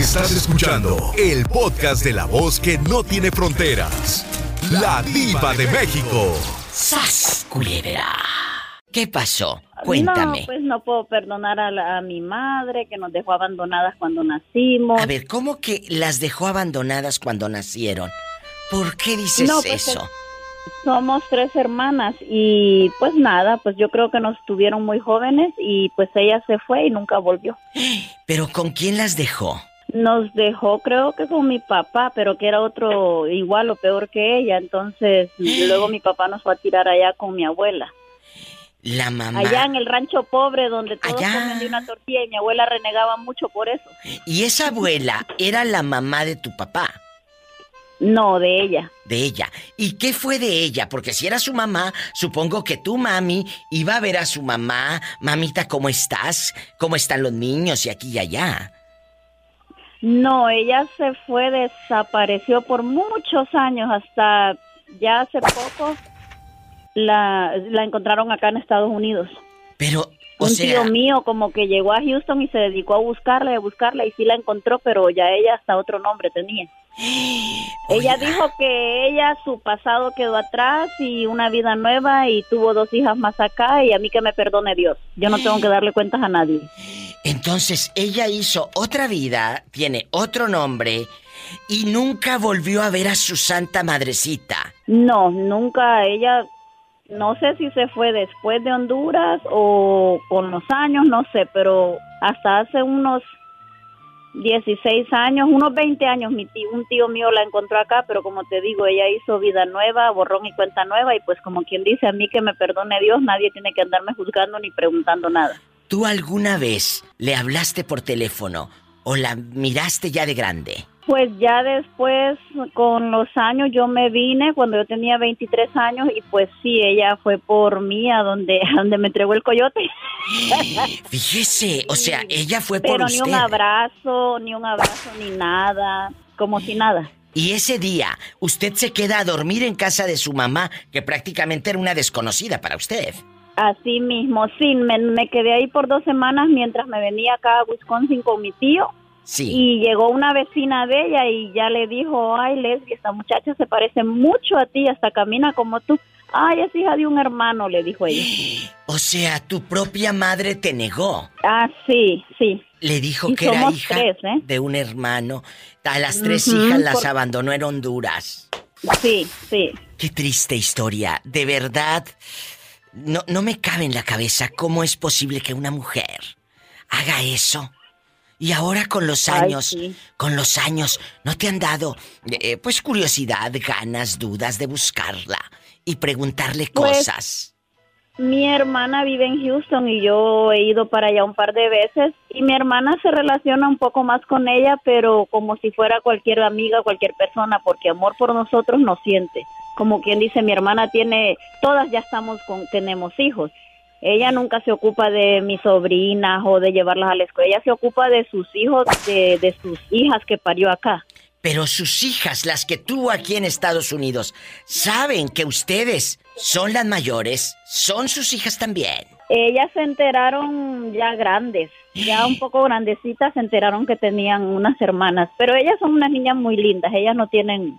Estás escuchando el podcast de la voz que no tiene fronteras. La diva de México. ¡Sas, culebra! ¿Qué pasó? Cuéntame. No, pues no puedo perdonar a, la- a mi madre que nos dejó abandonadas cuando nacimos. A ver, ¿cómo que las dejó abandonadas cuando nacieron? ¿Por qué dices No, pues, eso? Somos tres hermanas y pues nada, pues yo creo que nos tuvieron muy jóvenes y pues ella se fue y nunca volvió. ¿Pero con quién las dejó? Nos dejó creo que con mi papá, pero que era otro igual o peor que ella. Entonces luego mi papá nos fue a tirar allá con mi abuela. La mamá. Allá en el rancho pobre donde todos Allá. comen de una tortilla y mi abuela renegaba mucho por eso. ¿Y esa abuela era la mamá de tu papá? No, de ella. De ella. ¿Y qué fue de ella? Porque si era su mamá, supongo que tu mami iba a ver a su mamá. Mamita, ¿cómo estás? ¿Cómo están los niños? Y aquí y allá. No, ella se fue, desapareció por muchos años, hasta ya hace poco la, la encontraron acá en Estados Unidos. Pero, o Un sea, tío mío como que llegó a Houston y se dedicó a buscarla y a buscarla y sí la encontró, pero ya ella hasta otro nombre tenía. Ella dijo que ella su pasado quedó atrás y una vida nueva y tuvo dos hijas más acá y a mí que me perdone Dios. Yo no tengo que darle cuentas a nadie. Entonces ella hizo otra vida, tiene otro nombre y nunca volvió a ver a su santa madrecita. No, nunca ella, no sé si se fue después de Honduras o con los años, no sé, pero hasta hace unos 16 años, unos 20 años, mi tío, un tío mío la encontró acá, pero como te digo, ella hizo vida nueva, borrón y cuenta nueva, y pues como quien dice, a mí que me perdone Dios, nadie tiene que andarme juzgando ni preguntando nada. ¿Tú alguna vez le hablaste por teléfono o la miraste ya de grande? Pues ya después, con los años, yo me vine cuando yo tenía 23 años y pues sí, ella fue por mí a donde, a donde me entregó el coyote. Fíjese, o sea, ella fue por Pero ni un abrazo, ni un abrazo, ni nada, como si nada. Y ese día, usted se queda a dormir en casa de su mamá, que prácticamente era una desconocida para usted. Así mismo, sí, me, me quedé ahí por dos semanas mientras me venía acá a Wisconsin con mi tío Sí. y llegó una vecina de ella y ya le dijo, ay Leslie, esta muchacha se parece mucho a ti, hasta camina como tú. Ay, es hija de un hermano, le dijo ella. O sea, tu propia madre te negó. Ah, sí, sí. Le dijo Y que era hija tres, ¿eh? de un hermano. A las tres hijas las por- abandonó en Honduras. Sí, sí. Qué triste historia. De verdad, no, no me cabe en la cabeza cómo es posible que una mujer haga eso. Y ahora con los Ay, años, sí. con los años, ¿no te han dado, eh, pues, curiosidad, ganas, dudas de buscarla y preguntarle Pues, cosas? Mi hermana vive en Houston y yo he ido para allá un par de veces y mi hermana se relaciona un poco más con ella, pero como si fuera cualquier amiga, cualquier persona, porque amor por nosotros no siente. Como quien dice, mi hermana tiene, todas ya estamos con, tenemos hijos. Ella nunca se ocupa de mis sobrinas o de llevarlas a la escuela, ella se ocupa de sus hijos, de, de sus hijas que parió acá. Pero sus hijas, las que tuvo aquí en Estados Unidos, saben que ustedes son las mayores, son sus hijas también. Ellas se enteraron ya grandes, ya un poco grandecitas, se enteraron que tenían unas hermanas, pero ellas son unas niñas muy lindas, ellas no tienen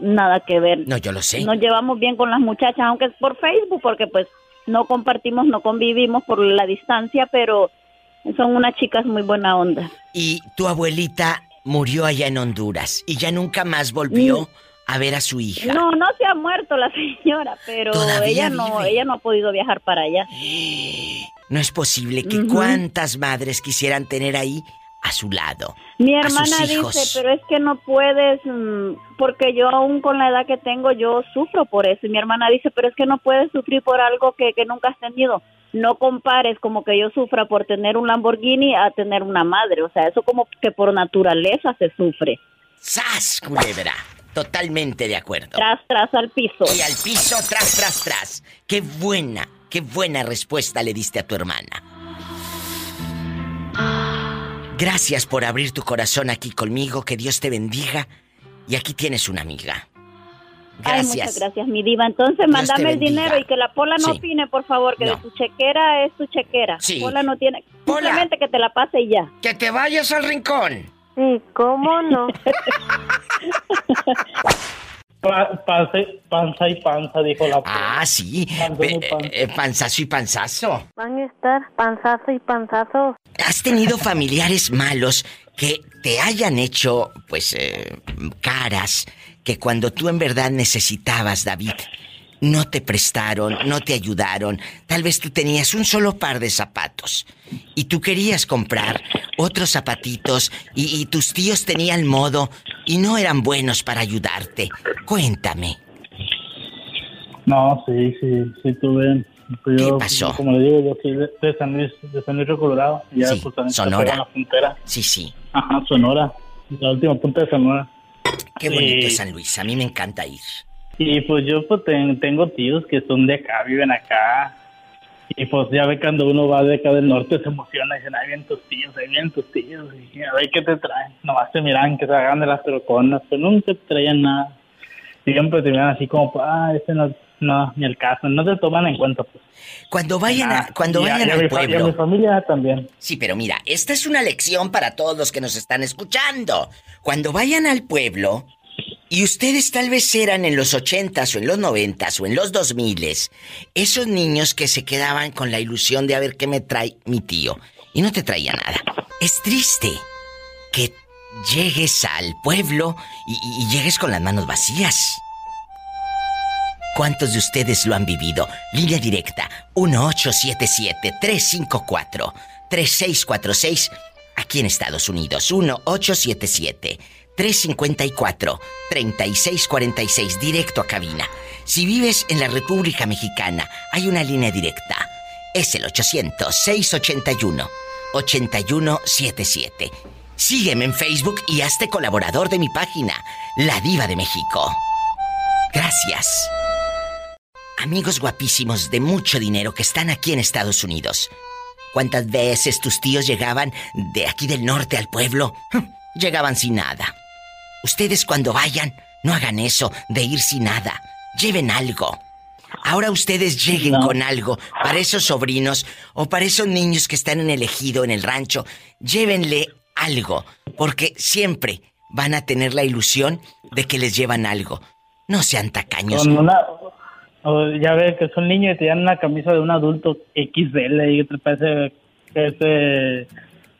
nada que ver. No, yo lo sé. Nos llevamos bien con las muchachas, aunque es por Facebook, porque pues no compartimos, no convivimos por la distancia, pero son unas chicas muy buena onda. Y tu abuelita murió allá en Honduras y ya nunca más volvió Mm. a ver a su hija. No, no se ha muerto la señora, pero ella no, ella no ha podido viajar para allá. No es posible que cuántas madres quisieran tener ahí a su lado. Mi hermana hijos. dice, pero es que no puedes, mm, porque yo aún con la edad que tengo, yo sufro por eso. Y mi hermana dice, pero es que no puedes sufrir por algo que, que nunca has tenido. No compares como que yo sufra por tener un Lamborghini a tener una madre. O sea, eso como que por naturaleza se sufre. ¡Sas, culebra! Totalmente de acuerdo. Tras, tras al piso. Y al piso, tras, tras, tras. Qué buena, qué buena respuesta le diste a tu hermana. Gracias por abrir tu corazón aquí conmigo, que Dios te bendiga. Y aquí tienes una amiga. Ay, Gracias. muchas gracias, mi diva. Entonces, Dios mándame te el dinero y que la Pola no Sí. opine, por favor, que No. de tu chequera es tu chequera. Sí. Pola no tiene... Pola. Simplemente que te la pase y ya. Que te vayas al rincón. Sí, ¿cómo no? panza, y panza, dijo la Ah, sí. Eh, panzazo y panzazo. Van a estar panzazo y panzazo. ¿Has tenido familiares malos que te hayan hecho, pues, eh, caras que cuando tú en verdad necesitabas, David, no te prestaron, no te ayudaron. Tal vez tú tenías un solo par de zapatos y tú querías comprar otros zapatitos y, tus tíos tenían modo y no eran buenos para ayudarte. Cuéntame. No, sí, sí, sí tuve. Pues ¿Qué pasó? Como le digo, yo soy de, San Luis, de San Luis Colorado. Ya, sí, pues, Sonora. la frontera. Sí, sí. Ajá, Sonora. La última punta de Sonora. Qué bonito San Luis. A mí me encanta ir. Y pues yo pues tengo tíos que son de acá, viven acá. Y pues ya ve cuando uno va de acá del norte se emociona y dicen, ahí vienen tus tíos, ahí vienen tus tíos. Y a ver qué te traen. Nomás te miran que se hagan de las troconas, pero nunca te traían nada. Siempre te miran así como, ah, este no, no, ni el caso, no te toman en cuenta pues. Cuando vayan a, cuando vayan al pueblo. mi familia también. Sí, pero mira, esta es una lección para todos los que nos están escuchando. Cuando vayan al pueblo, y ustedes tal vez eran en los ochentas o en los noventas o en los dos miles esos niños que se quedaban con la ilusión de a ver qué me trae mi tío y no te traía nada. Es triste que llegues al pueblo y, y llegues con las manos vacías. ¿Cuántos de ustedes lo han vivido? Línea directa 1877-354-3646 aquí en Estados Unidos. 1877 354-3646, directo a cabina. Si vives en la República Mexicana, hay una línea directa. Es el 800-681-8177. Sígueme en Facebook y hazte colaborador de mi página, La Diva de México. Gracias. Amigos guapísimos de mucho dinero que están aquí en Estados Unidos. ¿Cuántas veces tus tíos llegaban de aquí del norte al pueblo? Llegaban sin nada. Ustedes cuando vayan, no hagan eso de ir sin nada. Lleven algo. Ahora ustedes lleguen con algo para esos sobrinos o para esos niños que están en el ejido, en el rancho. Llévenle algo, porque siempre van a tener la ilusión de que les llevan algo. No sean tacaños. ya ves que son niños y te dan una camisa de un adulto XL y te parece que es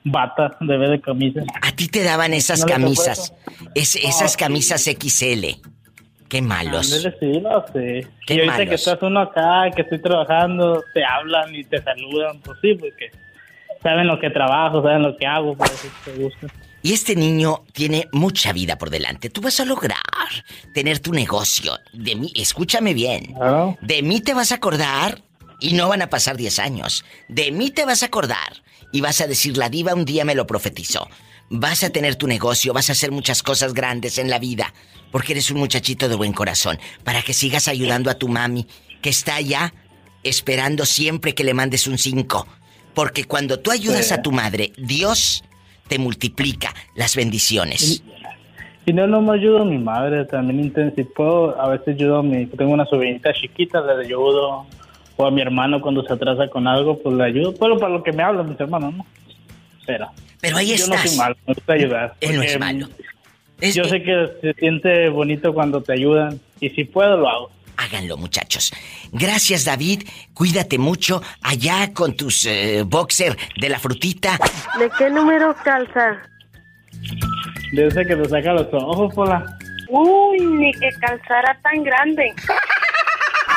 bata de vez de camisa. A ti te daban esas camisas, esas camisas XL. Qué malos. sí, no sé. Qué y ahorita que estás uno acá, que estoy trabajando, te hablan y te saludan, pues sí, porque saben lo que trabajo, saben lo que hago, por eso te gusta. Y este niño tiene mucha vida por delante. Tú vas a lograr tener tu negocio. De mí, escúchame bien. De mí te vas a acordar y no van a pasar 10 años. De mí te vas a acordar y vas a decir, la diva un día me lo profetizó. Vas a tener tu negocio, vas a hacer muchas cosas grandes en la vida, porque eres un muchachito de buen corazón, para que sigas ayudando a tu mami, que está allá esperando siempre que le mandes un 5. Porque cuando tú ayudas a tu madre, Dios te multiplica las bendiciones. Y, no, no me ayudo a mi madre, también intensifo, a veces ayudo a mi, tengo una sobrinita chiquita, le ayudo, o a mi hermano cuando se atrasa con algo, pues le ayudo. Pero para lo que me hablan mis hermanos, ¿no? Pero. Pero ahí yo no soy malo, me gusta ayudar. Él no es malo. yo sé que se siente bonito cuando te ayudan y si puedo lo hago. Háganlo, muchachos. Gracias, David. Cuídate mucho allá con tus eh, boxer de la frutita. ¿De qué número calza? De ese que te saca los ojos, Pola. Uy, ni que calzara tan grande.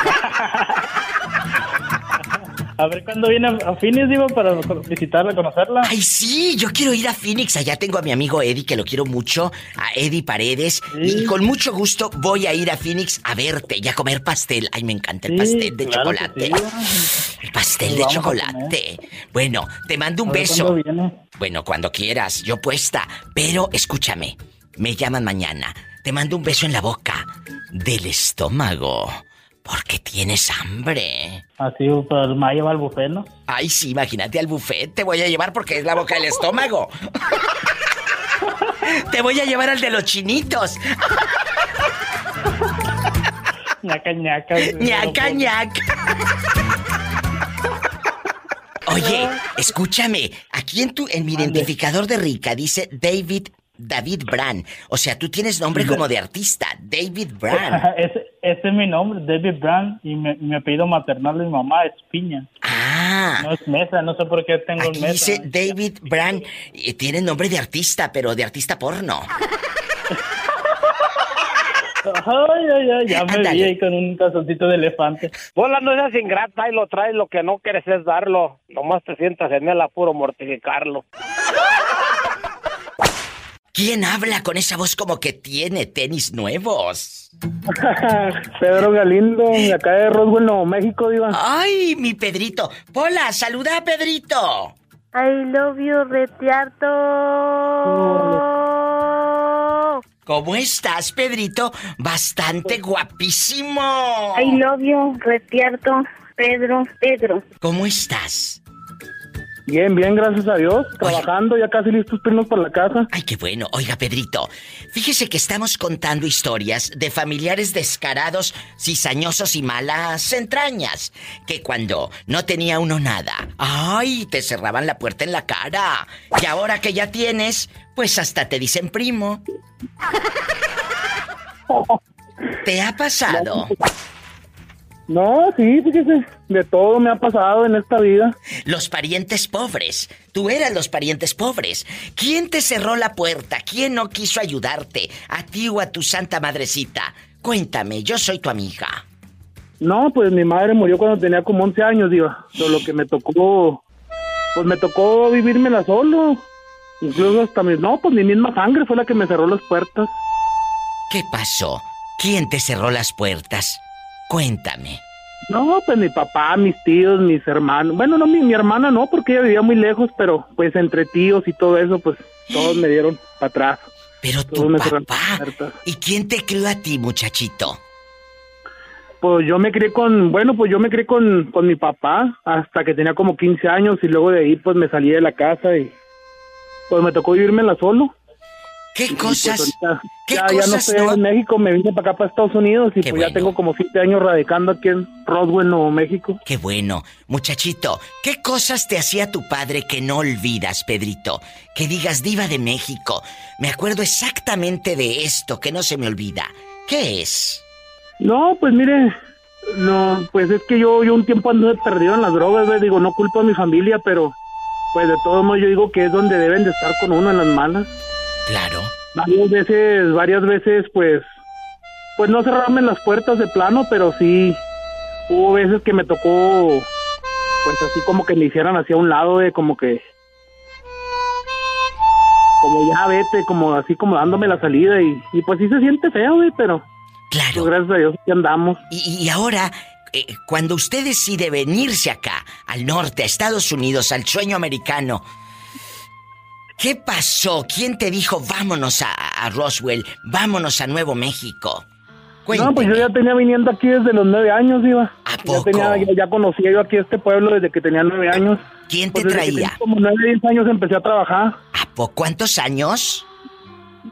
A ver cuándo viene a Phoenix, digo, para visitarla, conocerla. Ay, sí, yo quiero ir a Phoenix. Allá tengo a mi amigo Eddie, que lo quiero mucho, a Eddie Paredes. Y con mucho gusto voy a ir a Phoenix a verte y a comer pastel. Ay, me encanta el pastel de chocolate. El pastel de chocolate. Bueno, te mando un beso. Bueno, cuando quieras, yo puesta. Pero escúchame, me llaman mañana. Te mando un beso en la boca del estómago. Porque tienes hambre. Así, pues me va a llevar al buffet, ¿no? Ay, sí, imagínate al buffet. Te voy a llevar porque es la boca del estómago. Te voy a llevar al de los chinitos. ñaca, ñaca. ñaca, ñaca. Oye, escúchame. Aquí en tu en mi identificador de rica dice David David Brand. O sea, tú tienes nombre como de artista, David Brand. ese, ese es mi nombre, David Brand, y mi, mi apellido maternal de mi mamá es Piña. Ah. No es Mesa, no sé por qué tengo Aquí el Mesa. dice David Brand. eh, Tiene nombre de artista, pero de artista porno. Ay, ay, ay, ya me Ándale. vi ahí con un calzoncito de elefante. Bola, no seas ingrata y lo traes, lo que no quieres es darlo. Nomás te sientas en el apuro mortificarlo. ¿Quién habla con esa voz como que tiene tenis nuevos? Pedro Galindo, de acá de Roswell, Nuevo México, Diva. ¡Ay, mi Pedrito! ¡Pola, saluda a Pedrito! I love you, retiarto. ¿Cómo estás, Pedrito? Bastante guapísimo. I love you, retiarto, Pedro, Pedro. ¿Cómo estás? Bien, bien, gracias a Dios. Trabajando, ya casi listos para irnos para la casa. Ay, qué bueno. Oiga, Pedrito, fíjese que estamos contando historias de familiares descarados, cizañosos y malas entrañas. Que cuando no tenía uno nada, ay, te cerraban la puerta en la cara. Y ahora que ya tienes, pues hasta te dicen primo. ¿Te ha pasado? No, sí, fíjese, de todo me ha pasado en esta vida. Los parientes pobres. Tú eras los parientes pobres. ¿Quién te cerró la puerta? ¿Quién no quiso ayudarte? ¿A ti o a tu santa madrecita? Cuéntame, yo soy tu amiga. No, pues mi madre murió cuando tenía como 11 años. Pero lo que me tocó, pues me tocó vivírmela solo. Incluso hasta mi, no, pues mi misma sangre fue la que me cerró las puertas. ¿Qué pasó? ¿Quién te cerró las puertas? Cuéntame. No, pues mi papá, mis tíos, mis hermanos. Bueno, no, mi, mi hermana no, porque ella vivía muy lejos, pero pues entre tíos y todo eso, pues todos me dieron para atrás. Pero Todos tu papá. ¿Y quién te crió a ti, muchachito? Pues yo me crié con, bueno, pues yo me crié con, con mi papá hasta que tenía como 15 años y luego de ahí pues me salí de la casa y pues me tocó vivírmela solo. ¿Qué pues, cosas? ahorita ¿Qué ya, ya no cosas estoy no- en México, me vine para acá, para Estados Unidos y Qué pues ya bueno. tengo como 7 años radicando aquí en Roswell, Nuevo México. Qué bueno. Muchachito, ¿qué cosas te hacía tu padre que no olvidas, Pedrito? Que digas diva de México. Me acuerdo exactamente de esto que no se me olvida. ¿Qué es? No, pues mire, no, pues es que yo, yo un tiempo anduve perdido en las drogas, güey, digo, no culpo a mi familia, pero pues de todos modos yo digo que es donde deben de estar con uno en las malas. Claro. Varias veces, varias veces, pues, pues no cerrarme las puertas de plano, pero sí hubo veces que me tocó, pues así como que me hicieran hacia un lado, de como que, como ya vete, como así como dándome la salida y, y pues sí se siente feo, güey, pero pues Claro. gracias a Dios aquí andamos. Y, y ahora, eh, cuando usted decide venirse acá, al norte, a Estados Unidos, al sueño americano, ¿qué pasó? ¿Quién te dijo vámonos a, a Roswell, vámonos a Nuevo México? No, pues yo Cuénteme. ya tenía viniendo aquí desde los nueve años, iba. ¿A Ya, poco? tenía, ya, ya conocía yo aquí este pueblo desde que tenía nueve años. ¿Quién te Pues desde que traía? como nueve, diez años empecé a trabajar. ¿A poco? ¿Cuántos años?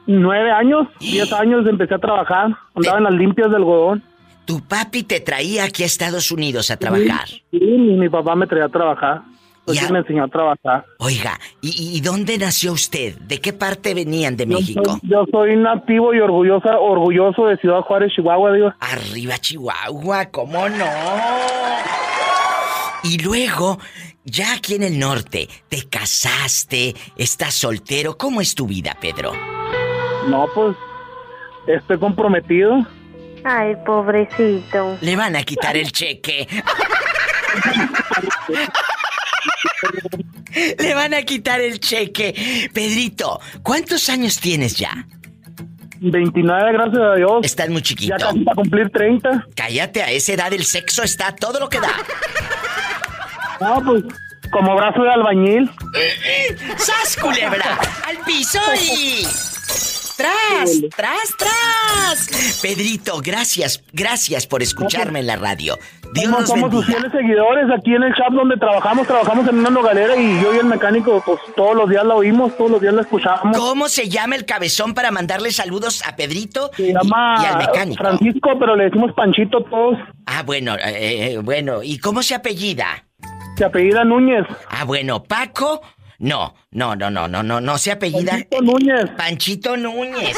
Nueve años, diez años empecé a trabajar. Andaba en las limpias de algodón. Tu papi te traía aquí a Estados Unidos a trabajar. Sí, mi, mi papá me traía a trabajar. Pues Ya. sí me enseñó a trabajar. Oiga, ¿y, y dónde nació usted? ¿De qué parte venían de Yo México? soy, yo soy nativo y orgullosa, orgulloso de Ciudad Juárez, Chihuahua, digo. Arriba Chihuahua, ¿cómo no? Y luego, ya aquí en el norte, te casaste, estás soltero. ¿Cómo es tu vida, Pedro? No, pues estoy comprometido. Ay, pobrecito. Le van a quitar el cheque. Le van a quitar el cheque. Pedrito, ¿cuántos años tienes ya? 29, gracias a Dios. Estás muy chiquito. Ya casi para cumplir 30. Cállate, a esa edad el sexo está todo lo que da. No, pues como brazo de albañil. ¡Sas, culebra! ¡Al piso y... ¡Tras! ¡Tras, tras! Pedrito, gracias, gracias por escucharme en la radio. Dios Somos, los somos sus fieles seguidores aquí en el chat donde trabajamos. Trabajamos en una nogalera y yo y el mecánico, pues todos los días la oímos, todos los días la escuchamos. ¿Cómo se llama el cabezón para mandarle saludos a Pedrito Se y, llama y al mecánico? Francisco, pero le decimos Panchito todos. Ah, bueno, eh, eh, bueno. ¿Y cómo se apellida? Se apellida Núñez. Ah, bueno, Paco, No, no, no, no, no, no, no se apellida. Panchito Núñez. Panchito Núñez.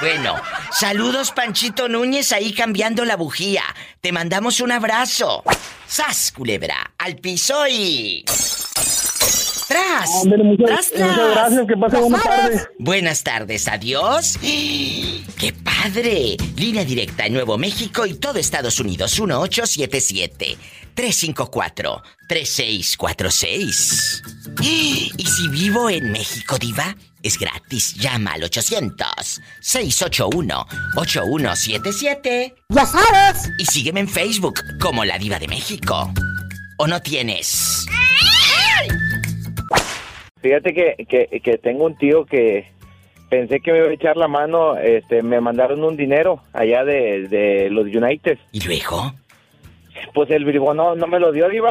Bueno, saludos Panchito Núñez ahí cambiando la bujía. Te mandamos un abrazo. ¡Sas, culebra! Al piso y... ¡Tras! Ándale, muchas, ¡Tras, tras! muchas gracias, que pase buenas tardes. Buenas tardes, adiós. ¡Qué padre! Línea directa en Nuevo México y todo Estados Unidos. 1877-354-3646. Y si vivo en México, Diva, es gratis. Llama al 800-681-8177. ¡Ya sabes! Y sígueme en Facebook como La Diva de México. ¿O no tienes? Fíjate que, que, que tengo un tío que pensé que me iba a echar la mano, este, me mandaron un dinero allá de, de los United. ¿Y luego? Pues el bribo no, no me lo dio, Diva.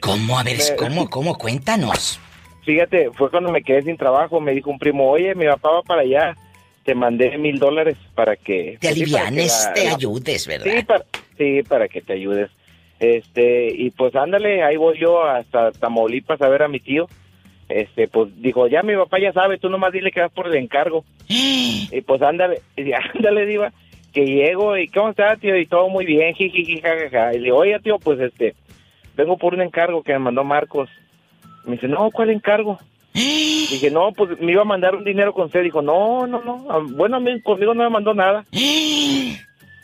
¿Cómo? A ver, ¿cómo? ¿Cómo? Cuéntanos. Fíjate, fue cuando me quedé sin trabajo, me dijo un primo, oye, mi papá va para allá, te mandé mil dólares para que... Te sí, alivianes, te la- ayudes, ¿verdad? Sí para, sí, para que te ayudes. Este, y pues ándale, ahí voy yo hasta Tamaulipas a ver a mi tío. Este, pues dijo, ya mi papá ya sabe, tú nomás dile que vas por el encargo. Y pues ándale, y ándale, diva, que llego y ¿cómo está, tío? Y todo muy bien, jiji, jajaja. Y le digo, oye, tío, pues este, vengo por un encargo que me mandó Marcos. Me dice, no, ¿cuál encargo? Dije, no, pues me iba a mandar un dinero con usted. Dijo, no, no, no, ah, bueno, a mí conmigo no me mandó nada.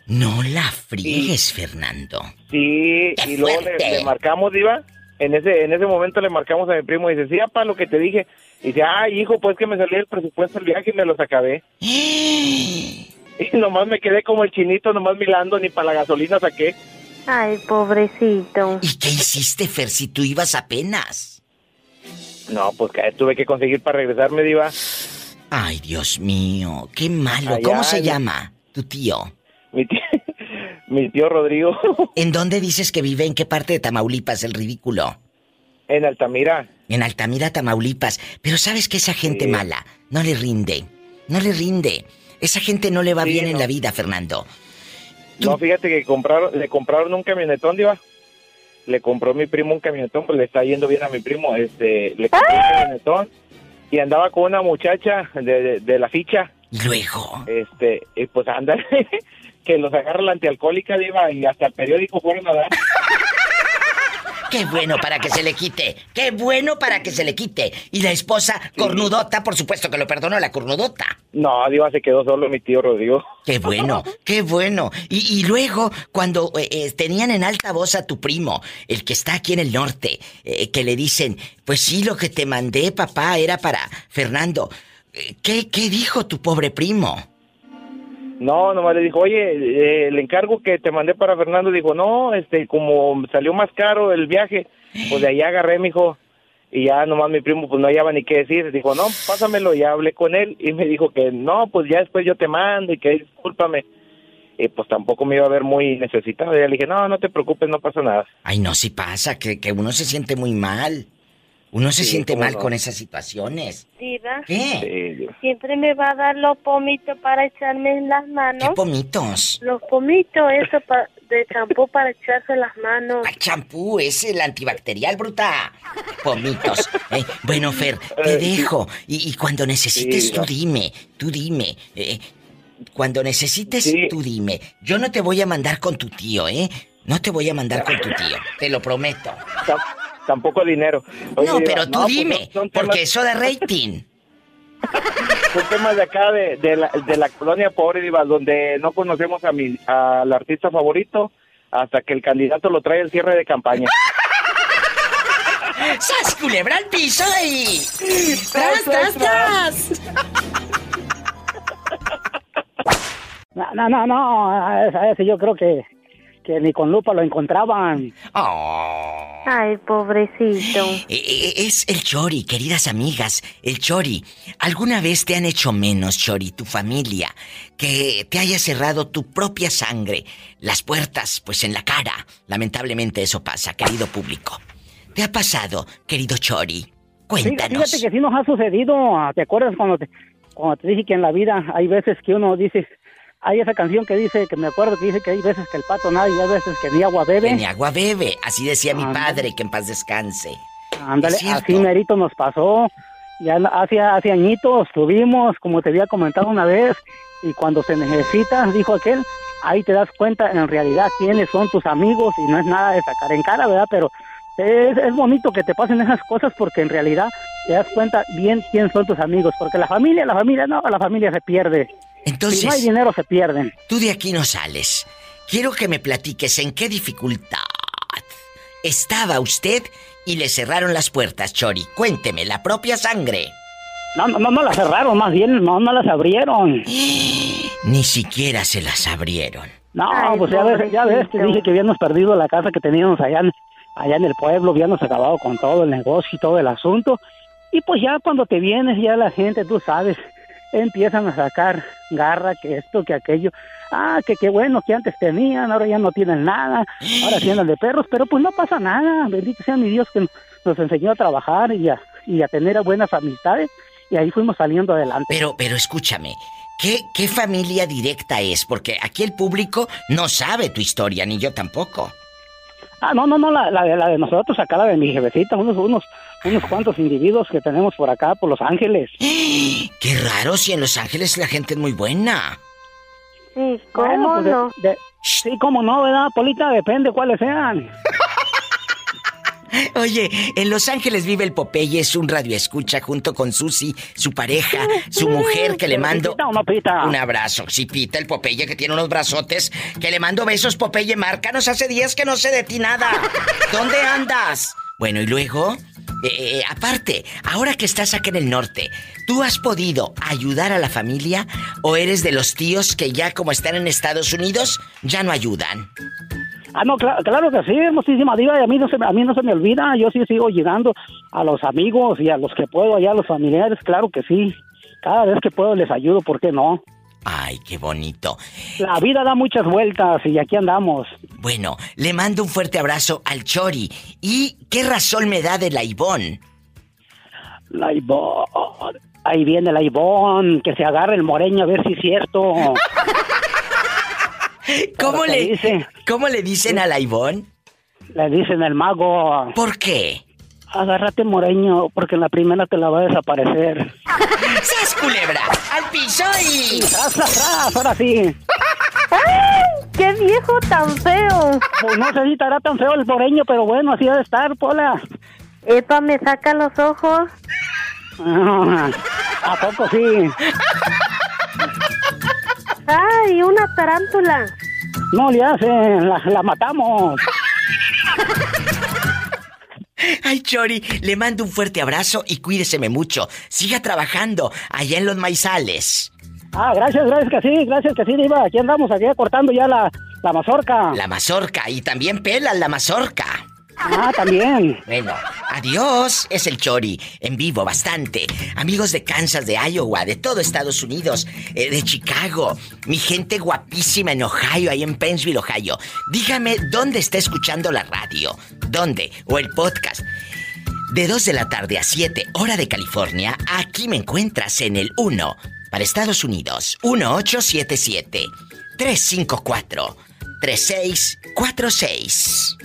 No la friegues, Fernando. Sí, ¡Qué y luego le, marcamos, Diva. En ese, en ese momento le marcamos a mi primo y dice, sí, para lo que te dije. Y dice, ay, hijo, pues que me salió el presupuesto del viaje y me los acabé. Y nomás me quedé como el chinito, nomás mirando, ni para la gasolina saqué. Ay, pobrecito. ¿Y qué hiciste, Fer, si tú ibas apenas? No, pues que tuve que conseguir para regresarme, Diva. Ay, Dios mío, qué malo. Allá ¿Cómo se llama tu tío? Mi tío, mi tío Rodrigo, ¿En dónde dices que vive? ¿En qué parte de Tamaulipas, el ridículo? en Altamira. En Altamira, Tamaulipas. Pero sabes que esa gente Sí. mala no le rinde. No le rinde. Esa gente no le va Sí, bien en la vida, Fernando. Tú- No, fíjate que compraron, le compraron un camionetón, Diva. Le compró mi primo un camionetón, pues le está yendo bien a mi primo. Este, le compró un camionetón y andaba con una muchacha de, de- de la ficha. Luego. Este, y pues anda, que los agarra la antialcohólica, Diva, y hasta el periódico fueron a dar. Qué bueno para que se le quite. Qué bueno para que se le quite. Y la esposa cornudota, por supuesto que lo perdonó la cornudota. No, Diva, se quedó solo mi tío Rodrigo. Qué bueno, qué bueno. Y, y luego, cuando eh, eh, tenían en alta voz a tu primo, el que está aquí en el norte, eh, que le dicen, pues sí, lo que te mandé, papá, era para Fernando. ¿Qué, qué dijo tu pobre primo? No, nomás le dijo, oye, eh, el encargo que te mandé para Fernando, dijo, no, este, como salió más caro el viaje, pues de ahí agarré, mijo. Y ya nomás mi primo, pues no hallaba ni qué decir. Dijo, no, pásamelo. Ya hablé con él y me dijo que no, pues ya después yo te mando y que discúlpame. Y pues tampoco me iba a ver muy necesitado. Y ya le dije, no, no te preocupes, no pasa nada. Ay, no, si pasa, que, que uno se siente muy mal. Uno se Sí, siente mal no. con esas situaciones. Diva, ¿Qué? Sí, siempre me va a dar los pomitos para echarme en las ¿Qué manos. pomitos? Los pomitos, eso pa- de champú para echarse en las manos. Al champú, es el antibacterial, bruta. Pomitos. Eh, bueno, Fer, te Eh, dejo. Y, y cuando necesites, Sí, tú dime. Tú dime. Eh, cuando necesites, Sí. tú dime. Yo no te voy a mandar con tu tío, ¿eh? No te voy a mandar con tu tío. Te lo prometo. Tam- tampoco dinero. Oye, no, pero tú no, pues, dime. son temas- porque eso da rating. Son temas de acá, de, de, la, de la colonia pobre, Diva, donde no conocemos a mi, al artista favorito hasta que el candidato lo trae el cierre de campaña. ¡Sas, culebra al piso y... ¡Tras, tras, tras! No, no, no, no, a ese, a ese yo creo que, que ni con lupa lo encontraban. Oh. Ay, pobrecito. Eh, eh, Es el Chori, queridas amigas. El Chori. ¿Alguna vez te han hecho menos, Chori, tu familia? Que te haya cerrado tu propia sangre, las puertas, pues en la cara. Lamentablemente eso pasa, querido público. ¿Te ha pasado, querido Chori? Cuéntanos. Fíjate que sí nos ha sucedido. ah, ¿Te acuerdas cuando te, cuando te dije que en la vida hay veces que uno dice, hay esa canción que dice, que me acuerdo que dice que hay veces que el pato nada y hay veces que ni agua bebe? Que ni agua bebe. Así decía mi padre, que en paz descanse. Ándale, así merito nos pasó. Ya hace, hace añitos tuvimos, como te había comentado una vez, y cuando se necesita, dijo aquel, ahí te das cuenta en realidad quiénes son tus amigos y no es nada de sacar en cara, ¿verdad? Pero es, es bonito que te pasen esas cosas porque en realidad te das cuenta bien quién son tus amigos, porque la familia, la familia, no, la familia se pierde. Entonces, si no hay dinero se pierden. tú de aquí no sales. Quiero que me platiques en qué dificultad estaba usted y le cerraron las puertas, Chori. Cuénteme, la propia sangre. No, no, no la cerraron, más bien, no, no las abrieron. Ni siquiera se las abrieron. No, Ay, pues ya ves, ya ves, te dije que habíamos perdido la casa que teníamos allá en, allá en el pueblo, habíamos acabado con todo el negocio y todo el asunto. Y pues ya cuando te vienes, ya la gente, tú sabes, empiezan a sacar garra, que esto, que aquello. Ah, que qué bueno que antes tenían, ahora ya no tienen nada, ahora andan de perros, pero pues no pasa nada. Bendito sea mi Dios que nos enseñó a trabajar y a, y a tener buenas amistades y ahí fuimos saliendo adelante. Pero, pero escúchame, ¿qué, ¿qué familia directa es? Porque aquí el público no sabe tu historia, ni yo tampoco. Ah, no, no, no, la, la, de- la de nosotros, acá la de mi jefecita, unos, unos, unos cuantos individuos que tenemos por acá, por Los Ángeles. Qué raro si en Los Ángeles la gente es muy buena. Sí, ¿cómo Bueno, pues, de- no? de- sí, cómo no, ¿verdad, Polita? Depende cuáles sean. Oye, en Los Ángeles vive el Popeye, es un radioescucha junto con Susi, su pareja, su mujer, que le mando ¿Pita o no pita? un abrazo. Sí, Pita, el Popeye que tiene unos brazotes, que le mando besos, Popeye, márcanos hace días que no sé de ti nada. ¿Dónde andas? Bueno, y luego, eh, eh, aparte, ahora que estás aquí en el norte, ¿tú has podido ayudar a la familia o eres de los tíos que ya como están en Estados Unidos, ya no ayudan? Ah, no, cla- claro que sí, muchísima diva, y a mí, no se, a mí no se me olvida, yo sí sigo llegando a los amigos y a los que puedo, allá a los familiares, claro que sí. Cada vez que puedo les ayudo, ¿por qué no? Ay, qué bonito. La vida da muchas vueltas y aquí andamos. Bueno, le mando un fuerte abrazo al Chori. ¿Y qué razón me da de la Ivón? La Ivón, ahí viene la Ivón, que se agarre el moreño a ver si es cierto. ¿Cómo ¿qué le, dice? ¿Cómo le dicen a la Ivón? Le dicen el mago, ¿Por qué? agárrate moreño, porque en la primera te la va a desaparecer. ¡Sas, culebra! ¡Al piso y... ¡Tras, tras, tras! Ahora sí. ¡Qué viejo tan feo! Pues no sé si estará tan feo el moreño, pero bueno, así ha de estar, Pola. Epa, me saca los ojos. Ah, ¿A poco sí? ¡Ay, una tarántula! No le hacen, la, la matamos. Ay, Chori, le mando un fuerte abrazo y cuídeseme mucho. Siga trabajando allá en los maizales. Ah, gracias, gracias que sí, gracias que sí, Diva. Aquí andamos, aquí cortando ya la, la mazorca. La mazorca y también pelan la mazorca. Ah, también. Bueno, adiós. Es el Chori, en vivo bastante. Amigos de Kansas, de Iowa, de todo Estados Unidos, eh, de Chicago, mi gente guapísima en Ohio, ahí en Pennsville, Ohio. Dígame dónde está escuchando la radio, dónde, o el podcast. De 2 de la tarde a 7, hora de California, aquí me encuentras en el 1, para Estados Unidos, 1877 354 3646.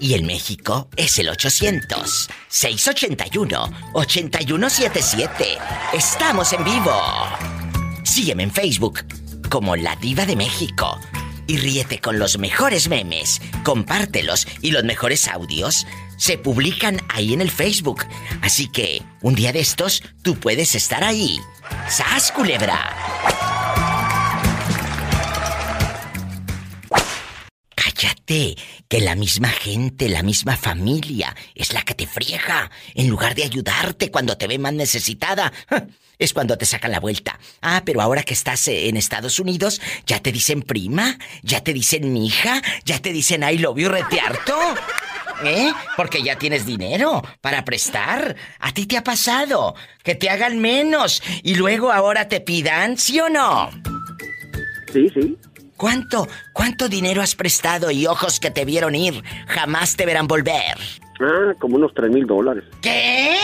Y en México es el 800-681-8177. Estamos en vivo. Sígueme en Facebook como La Diva de México. Y ríete con los mejores memes, compártelos y los mejores audios se publican ahí en el Facebook. Así que un día de estos tú puedes estar ahí. ¡Sas, culebra! Cállate, que la misma gente, la misma familia es la que te friega. En lugar de ayudarte cuando te ve más necesitada, es cuando te sacan la vuelta. Ah, pero ahora que estás eh, en Estados Unidos, ya te dicen prima, ya te dicen mija, ya te dicen I love you retearto. ¿Eh? Porque ya tienes dinero para prestar. ¿A ti te ha pasado? Que te hagan menos y luego ahora te pidan, ¿sí o no? Sí, sí. ¿Cuánto, cuánto dinero has prestado y ojos que te vieron ir jamás te verán volver? Ah, como unos tres mil dólares. ¿Qué?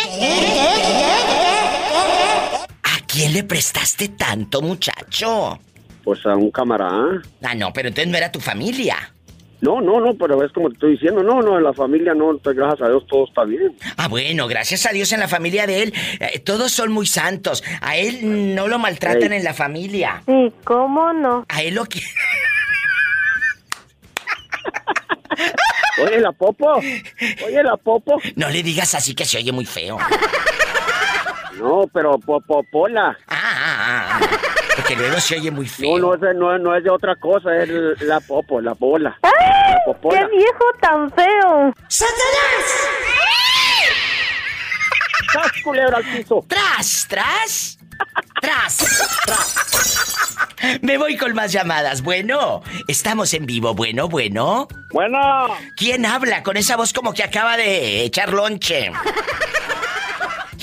¿A quién le prestaste tanto, muchacho? Pues a un camarada. Ah, no, pero entonces no era tu familia. No, no, no, pero es como te estoy diciendo, no, no, en la familia no, pues, gracias a Dios todo está bien. Ah, bueno, gracias a Dios en la familia de él, eh, todos son muy santos. A él no lo maltratan Ey. en la familia. Sí, ¿cómo no? A él lo que... Oye, la popo, oye, la popo. No le digas así que se oye muy feo. No, pero popopola. Ah, ah, ah. Porque luego se oye muy No, feo. no es, de, no, no es de otra cosa, es la popo, la bola. ¡Ay! La ¡Qué viejo tan feo! ¡Sas, culebra al piso! ¡Tras, tras! ¡Tras! ¡Tras! Me voy con más llamadas. Bueno, estamos en vivo. Bueno, bueno. Bueno, ¿Quién habla con esa voz como que acaba de echar lonche?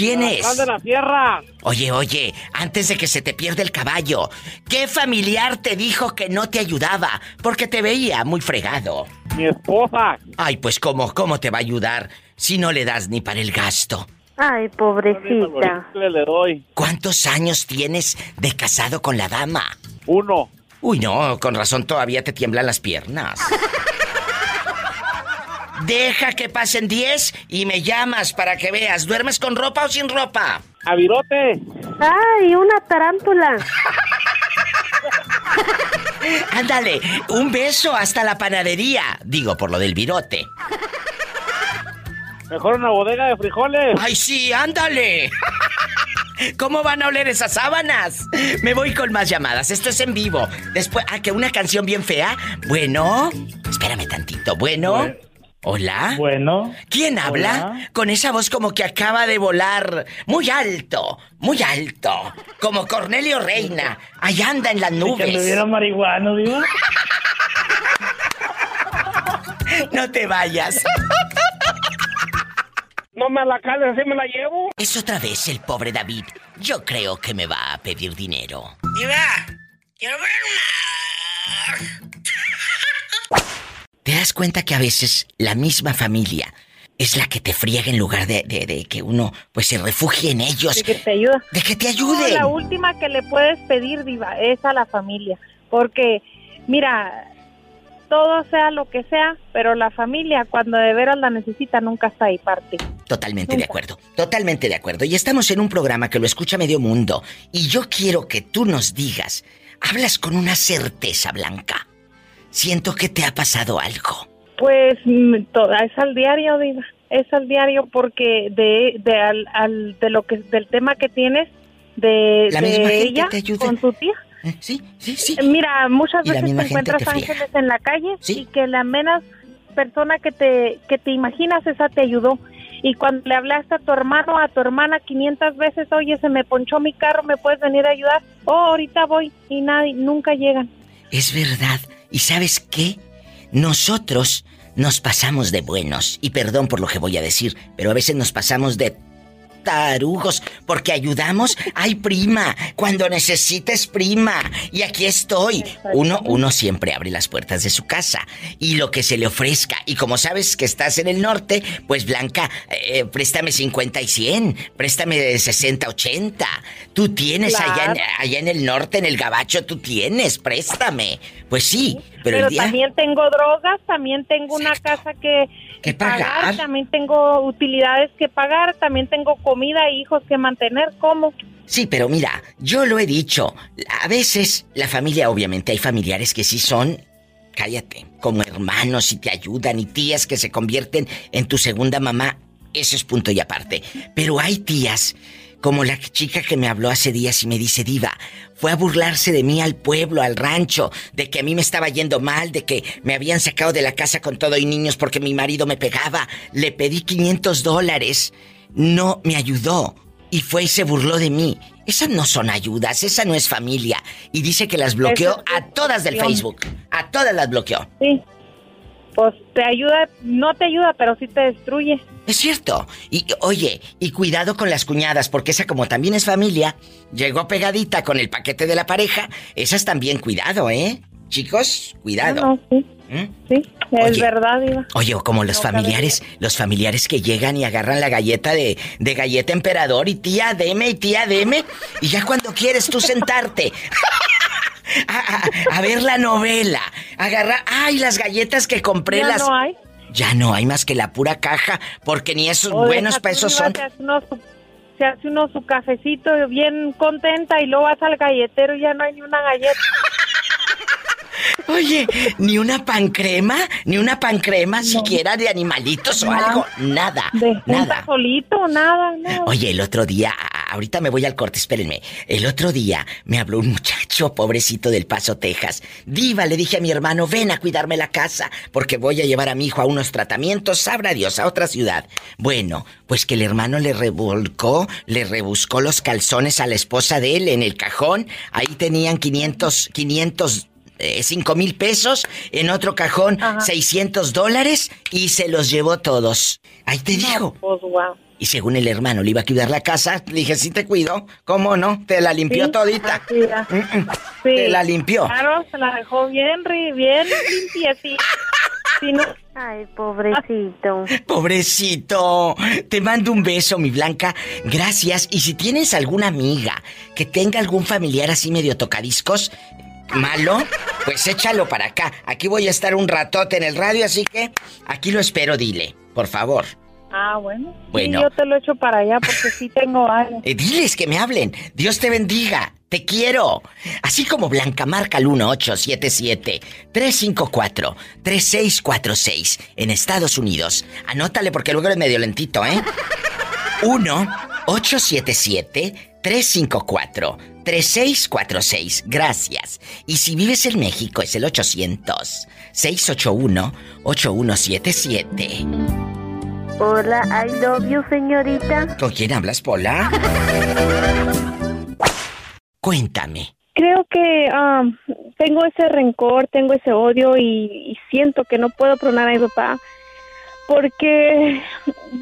¿Quién es? de la sierra. Oye, oye, antes de que se te pierda el caballo, ¿qué familiar te dijo que no te ayudaba? Porque te veía muy fregado. Mi esposa. Ay, pues cómo, cómo te va a ayudar si no le das ni para el gasto. Ay, pobrecita. Le doy ¿Cuántos años tienes de casado con la dama? uno. Uy, no, con razón todavía te tiemblan las piernas. Deja que pasen 10 y me llamas para que veas. ¿Duermes con ropa o sin ropa? A virote. Ay, una tarántula. Ándale, un beso hasta la panadería. Digo, por lo del virote. Mejor una bodega de frijoles. ¡Ay, sí, ándale! ¿Cómo van a oler esas sábanas? Me voy con más llamadas. Esto es en vivo. Después, ah, que una canción bien fea. Bueno, espérame tantito. Bueno, Bueno. Hola. Bueno. ¿Quién habla? Hola. Con esa voz como que acaba de volar muy alto, muy alto. Como Cornelio Reina. Allá anda en las Que nubes. anduviera marihuano, digo. No te vayas. No me la cales, así me la llevo. Es otra vez el pobre David. Yo creo que me va a pedir dinero. ¿Te das cuenta que a veces la misma familia es la que te friega en lugar de, de- de que uno pues se refugie en ellos? De que te ayuda. De que te No, ayuden. la última que le puedes pedir, Diva, es a la familia. Porque, mira, todo sea lo que sea, pero la familia, cuando de veras la necesita, nunca está ahí parte. Totalmente de acuerdo, totalmente de acuerdo. Y estamos en un programa que lo escucha medio mundo. Y yo quiero que tú nos digas, hablas con una certeza blanca. Siento que te ha pasado algo. Pues mm, toda es al diario, Diva. Es al diario porque de, de, al, al- de lo que del tema que tienes de, La de misma gente ella te ayuda. con su tía. ¿Eh? Sí, sí, sí. Mira, muchas veces te encuentras te ángeles en la calle Sí. y que la menos persona que te que te imaginas esa te ayudó. Y cuando le hablaste a tu hermano, a tu hermana 500 veces, oye, se me ponchó mi carro, ¿me puedes venir a ayudar? Oh, ahorita voy. Y nadie, nunca llegan. Es verdad. ¿Y sabes qué? Nosotros nos pasamos de buenos. Y perdón por lo que voy a decir, pero a veces nos pasamos de tarugos porque ayudamos. Ay, prima, cuando necesites prima. Y aquí estoy. Uno, uno siempre abre las puertas de su casa y lo que se le ofrezca. Y como sabes que estás en el norte, pues Blanca, eh, préstame 50 y 100, préstame 60, 80. Tú tienes allá, en, allá en el norte, en el gabacho, tú tienes, préstame. Pues sí, pero, Pero el día... también tengo drogas, también tengo una casa que, Que pagar. también tengo utilidades que pagar, también tengo comida e hijos que mantener. ¿Cómo? Sí, pero mira, yo lo he dicho. A veces la familia, obviamente, hay familiares que sí son, cállate, como hermanos y te ayudan y tías que se convierten en tu segunda mamá. Eso es punto y aparte. Pero hay tías, como la chica que me habló hace días y me dice, diva, fue a burlarse de mí al pueblo, al rancho, de que a mí me estaba yendo mal, de que me habían sacado de la casa con todo y niños porque mi marido me pegaba. Le pedí 500 dólares. No me ayudó y fue y se burló de mí. Esas no son ayudas, esa no es familia. Y dice que las bloqueó a todas del. Facebook. A todas las bloqueó. Sí. Pues te ayuda, no te ayuda, pero sí te destruye. Es cierto. Y oye, y cuidado con las cuñadas, porque esa como también es familia, llegó pegadita con el paquete de la pareja. Esas también cuidado, ¿eh? Chicos, cuidado. No, no, sí, ¿Mm? sí, es Oye. verdad, Diva. Oye, o como los No, familiares, los familiares que llegan y agarran la galleta de, de galleta emperador y tía deme y tía deme. Y ya cuando quieres tú sentarte A, ver la novela. Agarra. ¡Ay, las galletas que compré! Ya las... no hay. Ya no hay más que la pura caja, porque ni esos buenos pesos son. Se hace, uno su, se hace uno su cafecito bien contenta y luego vas al galletero y ya no hay ni una galleta. Oye, ni una pan crema, ni una pan crema siquiera de animalitos o algo, nada. De nada. solito, nada, nada. Oye, el otro día, ahorita me voy al corte, espérenme. El otro día me habló un muchacho, pobrecito del Paso, Texas. Diva, le dije a mi hermano, ven a cuidarme la casa, porque voy a llevar a mi hijo a unos tratamientos, sabrá Dios, a otra ciudad. Bueno, pues que el hermano le revolcó, le rebuscó los calzones a la esposa de él en el cajón. Ahí tenían 500, 500 eh, cinco mil pesos, en otro cajón 600 dólares y se los llevó todos. Ahí te digo. Pues, y según el hermano le iba a cuidar la casa, le dije, sí te cuido. ¿Cómo no? Te la limpió todita. Mm, mm. Te la limpió. Claro, se la dejó bien, bien limpia, sí. Ay, pobrecito. Pobrecito. Te mando un beso, mi Blanca. Gracias. Y si tienes alguna amiga que tenga algún familiar así medio tocadiscos, malo, pues échalo para acá. Aquí voy a estar un ratote en el radio, así que aquí lo espero, dile, por favor. Ah, bueno. Bueno. yo te lo echo para allá porque sí tengo algo. Eh, diles que me hablen. Dios te bendiga. Te quiero. Así como Blanca marca el 1877-354-3646 en Estados Unidos. Anótale porque luego eres medio lentito, ¿eh? 1-877-354-3646. Gracias. Y si vives en México es el 800-681-8177. Hola, I love you, señorita. ¿Con quién hablas, Pola? Cuéntame. Creo que um, tengo ese rencor, tengo ese odio y, y siento que no puedo perdonar a mi papá porque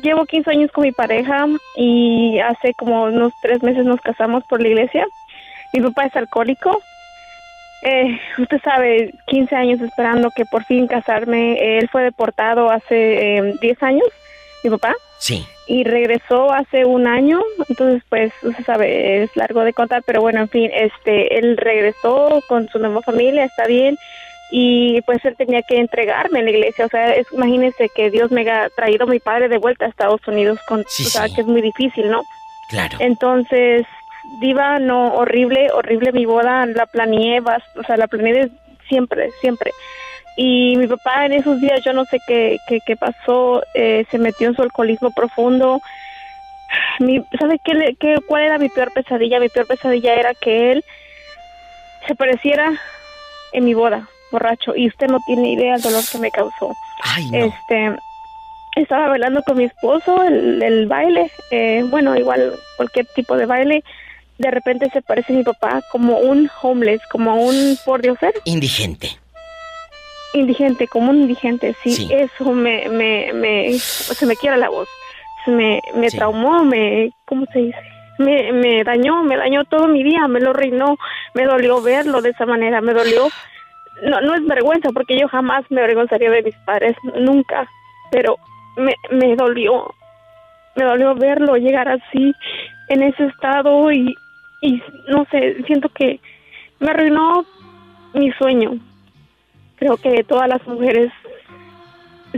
llevo 15 años con mi pareja y hace como unos tres meses nos casamos por la iglesia. Mi papá es alcohólico. Eh, usted sabe, 15 años esperando que por fin casarme. Él fue deportado hace 10 eh, años, mi papá. Sí. Y regresó hace un año, entonces pues usted sabe, es largo de contar, pero bueno, en fin, este, él regresó con su nueva familia, está bien y pues él tenía que entregarme en la iglesia. O sea, es, imagínense que Dios me ha traído a mi padre de vuelta a Estados Unidos, con, o sea, que es muy difícil, ¿no? Claro. Entonces, diva, no, horrible, horrible mi boda, la planeé, o sea, la planeé siempre, siempre. Y mi papá en esos días, yo no sé qué, qué, qué pasó, eh, se metió en su alcoholismo profundo. Mi, ¿Sabe qué, qué, cuál era mi peor pesadilla? Mi peor pesadilla era que él se pareciera en mi boda borracho y usted no tiene idea del dolor que me causó. Este, estaba bailando con mi esposo el, baile, eh, bueno, igual cualquier tipo de baile. De repente se parece mi papá como un homeless, como un por Dios ser. Indigente. Indigente, como un indigente, sí. Eso me, me, me, se me quiera la voz. Se me, me traumó, me, ¿cómo se dice? Me, me dañó, me dañó todo mi día, me lo reinó, me dolió verlo de esa manera, me dolió no, no es vergüenza porque yo jamás me avergonzaría de mis padres, nunca, pero me, me dolió, me dolió verlo llegar así, en ese estado y, y no sé, siento que me arruinó mi sueño. Creo que todas las mujeres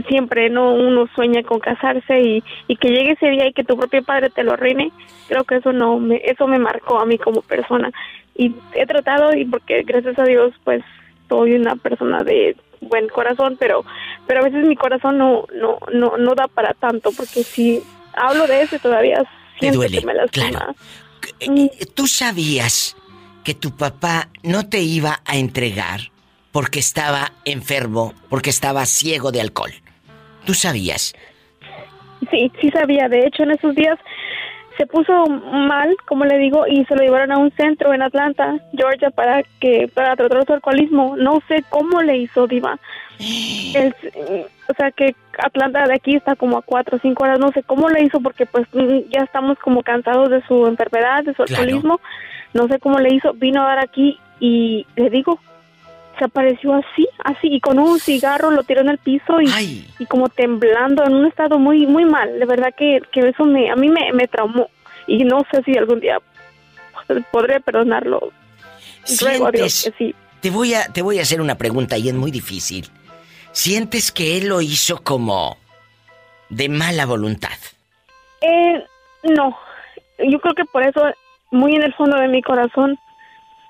siempre no uno sueña con casarse y, y que llegue ese día y que tu propio padre te lo arruine creo que eso no me eso me marcó a mí como persona y he tratado y porque gracias a Dios pues soy una persona de buen corazón, pero pero a veces mi corazón no no no no da para tanto porque si hablo de eso todavía siento duele, que me lastima. Eh, ¿Tú sabías que tu papá no te iba a entregar porque estaba enfermo, porque estaba ciego de alcohol? ¿Tú sabías? Sí, sí sabía. De hecho, en esos días se puso mal, como le digo, y se lo llevaron a un centro en Atlanta, Georgia, para que para tratar su alcoholismo. No sé cómo le hizo Diva. o sea que Atlanta de aquí está como a cuatro o cinco horas. No sé cómo le hizo porque pues ya estamos como cansados de su enfermedad, de su alcoholismo. No sé cómo le hizo. Vino a dar aquí y le digo, se apareció así, así, y con un cigarro lo tiró en el piso y, y como temblando en un estado muy, muy mal. De verdad que, que eso me, a mí me, me traumó y no sé si algún día podré perdonarlo. ¿Sientes, Te voy a, te voy a hacer una pregunta y es muy difícil. ¿Sientes que él lo hizo como de mala voluntad? Eh, no. Yo creo que por eso, muy en el fondo de mi corazón,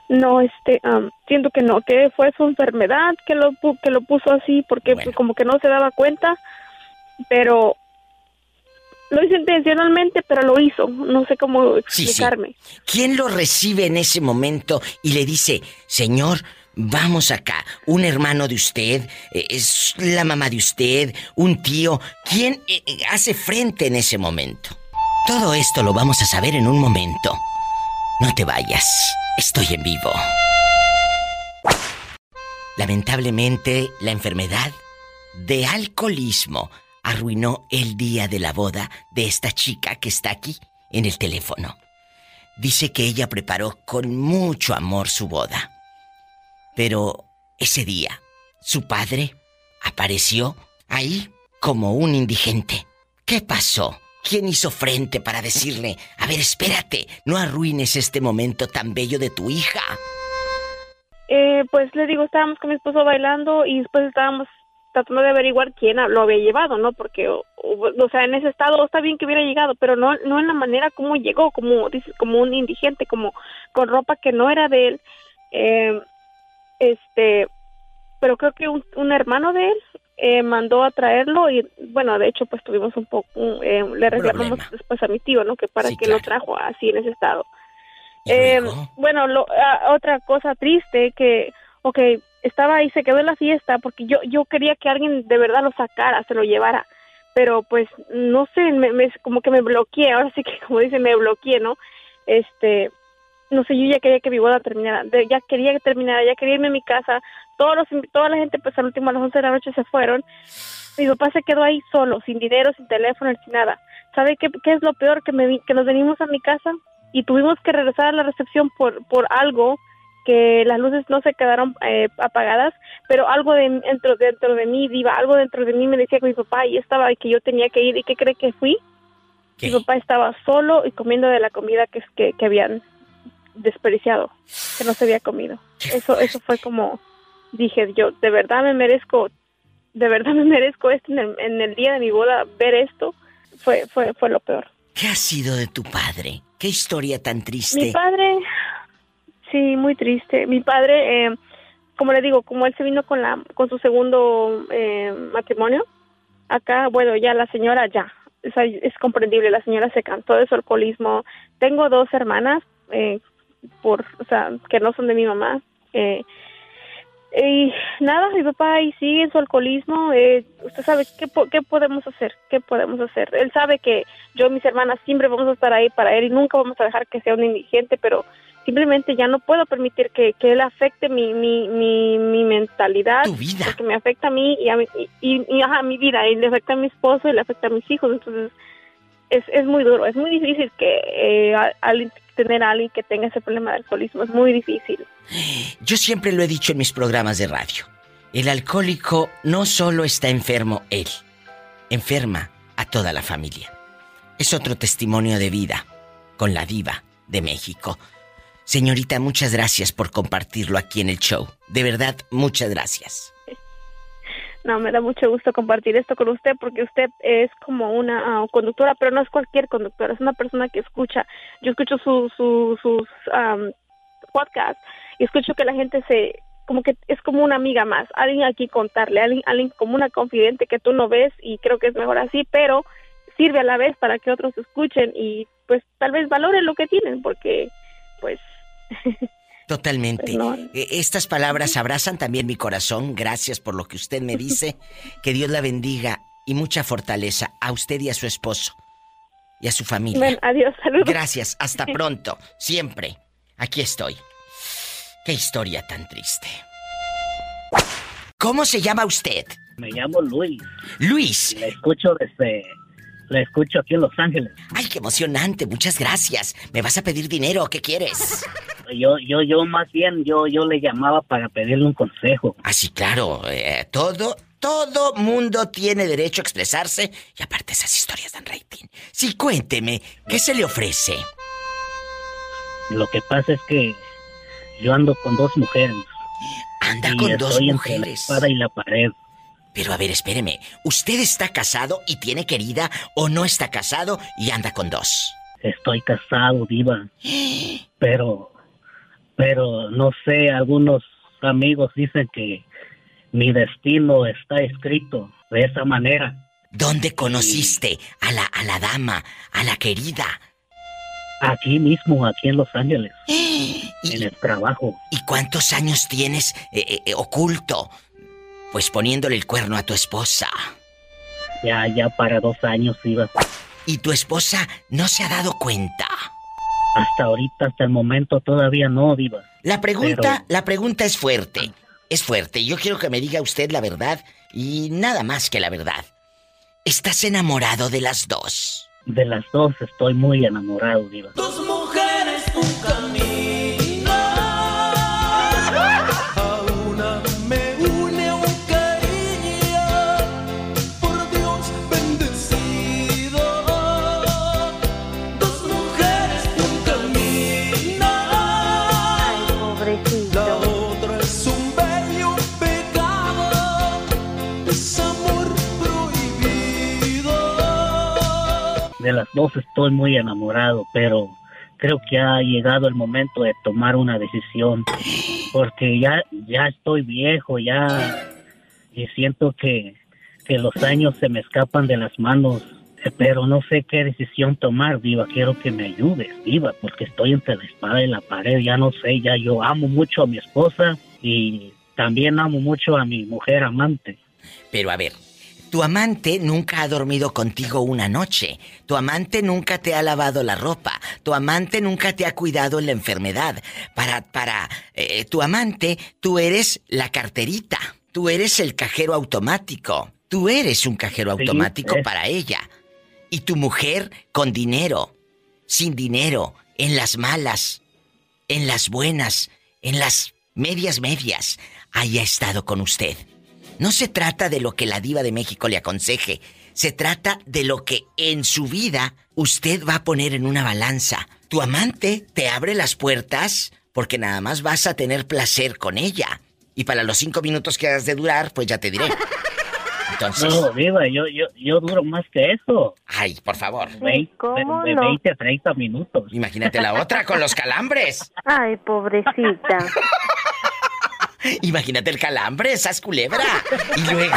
no, este, siento que no, que fue su enfermedad que lo, que lo puso así, porque pues, como que no se daba cuenta, pero lo hizo intencionalmente, pero lo hizo. No sé cómo Sí, sí. explicarme. ¿Quién lo recibe en ese momento y le dice, Señor, vamos acá, un hermano de usted, eh, es la mamá de usted, un tío? ¿Quién eh, eh, hace frente en ese momento? Todo esto lo vamos a saber en un momento. No te vayas, estoy en vivo. Lamentablemente, la enfermedad de alcoholismo arruinó el día de la boda de esta chica que está aquí en el teléfono. Dice que ella preparó con mucho amor su boda. Pero ese día, su padre apareció ahí como un indigente. ¿Qué pasó? ¿Quién hizo frente para decirle, a ver, espérate, no arruines este momento tan bello de tu hija? Eh, pues le digo, estábamos con mi esposo bailando y después estábamos tratando de averiguar quién lo había llevado, ¿no? Porque, o, sea, en ese estado está bien que hubiera llegado, pero no, no en la manera como llegó, como dices, como un indigente, como con ropa que no era de él. Eh, este, pero creo que un, un hermano de él eh, mandó a traerlo y, bueno, de hecho, pues tuvimos un poco, un, eh, le reclamamos después a mi tío, ¿no? Que para Sí, que lo trajo así en ese estado. Eh, bueno, lo, ah, otra cosa triste que, ok, estaba ahí, se quedó en la fiesta porque yo, yo quería que alguien de verdad lo sacara, se lo llevara, pero pues no sé, me, me- como que me bloqueé, ahora sí que como dice, me bloqueé, ¿no? Este, no sé, yo ya quería que mi boda terminara, ya quería que terminara, ya quería irme a mi casa, todos los, toda la gente pues al último a las 11 de la noche se fueron, mi papá se quedó ahí solo, sin dinero, sin teléfono, sin nada. ¿Sabe qué, qué es lo peor? Que, me, que nos venimos a mi casa y tuvimos que regresar a la recepción por, por algo que las luces no se quedaron eh, apagadas, pero algo de, dentro, dentro de mí, diva, algo dentro de mí me decía que mi papá ahí estaba y que yo tenía que ir. ¿Y qué cree que fui? Mi papá estaba solo y comiendo de la comida que, que, que habían desperdiciado, que no se había comido. Eso, eso fue como, dije, yo de verdad me merezco, de verdad me merezco esto en el, en el día de mi boda, ver esto, fue, fue, fue lo peor. ¿Qué ha sido de tu padre? ¿Qué historia tan triste? Mi padre, sí, muy triste. Mi padre, eh, como le digo, como él se vino con la, con su segundo eh, matrimonio, acá, bueno, ya la señora ya, sea, es comprendible, la señora se cansó de su alcoholismo. Tengo dos hermanas, eh, por, o sea, que no son de mi mamá. Eh, y nada, mi papá ahí sigue en su alcoholismo. Eh, usted sabe qué, qué podemos hacer, qué podemos hacer. Él sabe que yo y mis hermanas siempre vamos a estar ahí para él y nunca vamos a dejar que sea un indigente, pero simplemente ya no puedo permitir que, que él afecte mi, mi, mi, mi mentalidad. Porque me afecta a mí y a mi, y, y- ajá, a mi vida, y le afecta a mi esposo y le afecta a mis hijos. Entonces es, es muy duro, es muy difícil que eh, a- alguien- tener a alguien que tenga ese problema de alcoholismo, es muy difícil. Yo siempre lo he dicho en mis programas de radio. El alcohólico no solo está enfermo él, enferma a toda la familia. Es otro testimonio de vida con la diva de México. Señorita, muchas gracias por compartirlo aquí en el show. De verdad, muchas gracias. No, me da mucho gusto compartir esto con usted porque usted es como una ah, conductora, pero no es cualquier conductora, es una persona que escucha. Yo escucho su, su, sus am, podcasts y escucho que la gente se, como que es como una amiga más, alguien aquí contarle, alguien, alguien como una confidente que tú no ves y creo que es mejor así, pero sirve a la vez para que otros escuchen y pues tal vez valoren lo que tienen porque pues Totalmente. Eh, Estas palabras abrazan también mi corazón. Gracias por lo que usted me dice. Que Dios la bendiga y mucha fortaleza a usted y a su esposo y a su familia. Bueno, adiós, saludos. Gracias, hasta pronto. Siempre. Aquí estoy. Qué historia tan triste. ¿Cómo se llama usted? Me llamo Luis. Luis. La escucho desde. La escucho aquí en Los Ángeles. Ay, qué emocionante. Muchas gracias. ¿Me vas a pedir dinero? ¿Qué quieres? Yo, yo, yo más bien, yo, yo le llamaba para pedirle un consejo. Ah, sí, claro. eh, todo, todo mundo tiene derecho a expresarse. Y aparte esas historias dan rating. Sí, cuénteme, ¿qué se le ofrece? Lo que pasa es que yo ando con dos mujeres. Anda Y con dos entre la mujeres. espada y la pared. Pero a ver, espéreme. ¿Usted está casado y tiene querida o no está casado y anda con dos? Estoy casado, diva. Pero, pero no sé, algunos amigos dicen que mi destino está escrito de esa manera. ¿Dónde conociste a la, a la dama, a la querida? Aquí mismo, aquí en Los Ángeles. En el trabajo. ¿Y cuántos años tienes eh, eh, eh, oculto? Pues poniéndole el cuerno a tu esposa. Ya, ya para dos años iba. ¿Y tu esposa no se ha dado cuenta? Hasta ahorita, hasta el momento todavía no, diva. La pregunta, Pero- la pregunta es fuerte. Es fuerte. Yo quiero que me diga usted la verdad y nada más que la verdad. ¿Estás enamorado de las dos? De las dos estoy muy enamorado, diva. Dos mujeres, un De las dos estoy muy enamorado, pero creo que ha llegado el momento de tomar una decisión. Porque ya, ya estoy viejo, ya. Y siento que, que los años se me escapan de las manos. eh, Pero no sé qué decisión tomar, Diva. Quiero que me ayudes, Diva, porque estoy entre la espada y la pared. Ya no sé, ya yo amo mucho a mi esposa y también amo mucho a mi mujer amante. Pero a ver, tu amante nunca ha dormido contigo una noche. Tu amante nunca te ha lavado la ropa. Tu amante nunca te ha cuidado en la enfermedad. Para, para, eh, tu amante, tú eres la carterita. Tú eres el cajero automático. Tú eres un cajero automático para ella. Y tu mujer con dinero, sin dinero, en las malas, en las buenas, en las medias medias, haya estado con usted. No se trata de lo que la diva de México le aconseje, se trata de lo que en su vida usted va a poner en una balanza. Tu amante te abre las puertas porque nada más vas a tener placer con ella. Y para los cinco minutos que has de durar, pues ya te diré. Entonces... No, Diva, yo, yo, yo duro más que eso. Ay, por favor. Veinte- ¿cómo de no? 20 a 30 minutos. Imagínate la otra con los calambres. Ay, pobrecita. Imagínate el calambre, esas culebra. Y luego...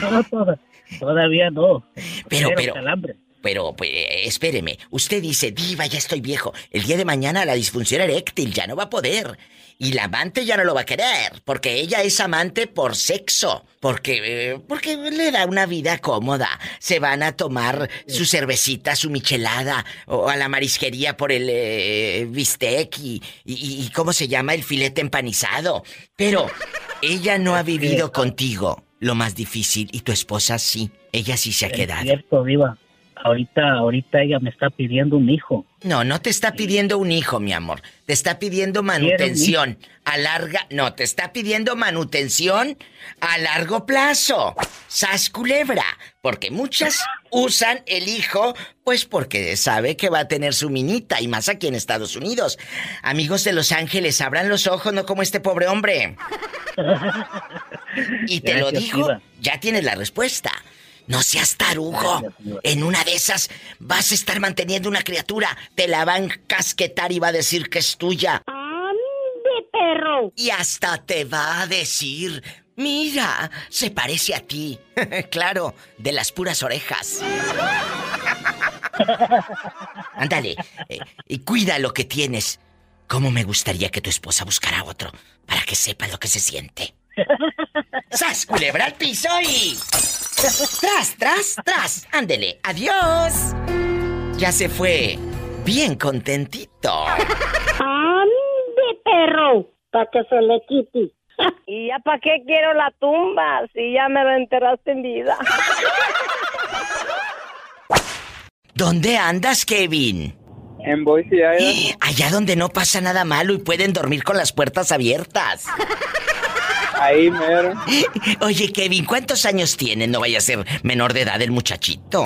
No, toda- todavía no. Pero, pero... calambre. Pero, pues, espéreme. Usted dice, diva, ya estoy viejo. El día de mañana la disfunción eréctil ya no va a poder. Y la amante ya no lo va a querer. Porque ella es amante por sexo. Porque, eh, porque le da una vida cómoda. Se van a tomar su cervecita, su michelada. O a la marisquería por el eh, bistec y, y, y ¿cómo se llama? El filete empanizado. Pero ella no ha vivido contigo lo más difícil. Y tu esposa sí. Ella sí se ha Es quedado. cierto, Diva. Ahorita, ahorita ella me está pidiendo un hijo. No, no te está pidiendo un hijo, mi amor. Te está pidiendo manutención a larga. No, te está pidiendo manutención a largo plazo. Sas culebra. Porque muchas usan el hijo, pues porque sabe que va a tener su minita, y más aquí en Estados Unidos. Amigos de Los Ángeles, abran los ojos, no como este pobre hombre. Y te lo Gracias, Diva. ya tienes la respuesta. No seas tarugo. En una de esas vas a estar manteniendo una criatura. Te la van a casquetar y va a decir que es tuya. ¡Ande, perro! Y hasta te va a decir, mira, se parece a ti. claro, de las puras orejas. Ándale, eh, y cuida lo que tienes. ¿Cómo me gustaría que tu esposa buscara otro para que sepa lo que se siente? ¡Sas, culebra al piso y... ¡Tras, tras, tras! ¡Ándele! ¡Adiós! Ya se fue. Bien contentito. ¡Ande, perro! Para que se le quite. ¿Y ya para qué quiero la tumba si ya me la enterraste en vida? ¿Dónde andas, Kevin? En Boise, Idaho. Allá donde no pasa nada malo y pueden dormir con las puertas abiertas. Ahí mero. Oye, Kevin, ¿cuántos años tiene? No vaya a ser menor de edad el muchachito.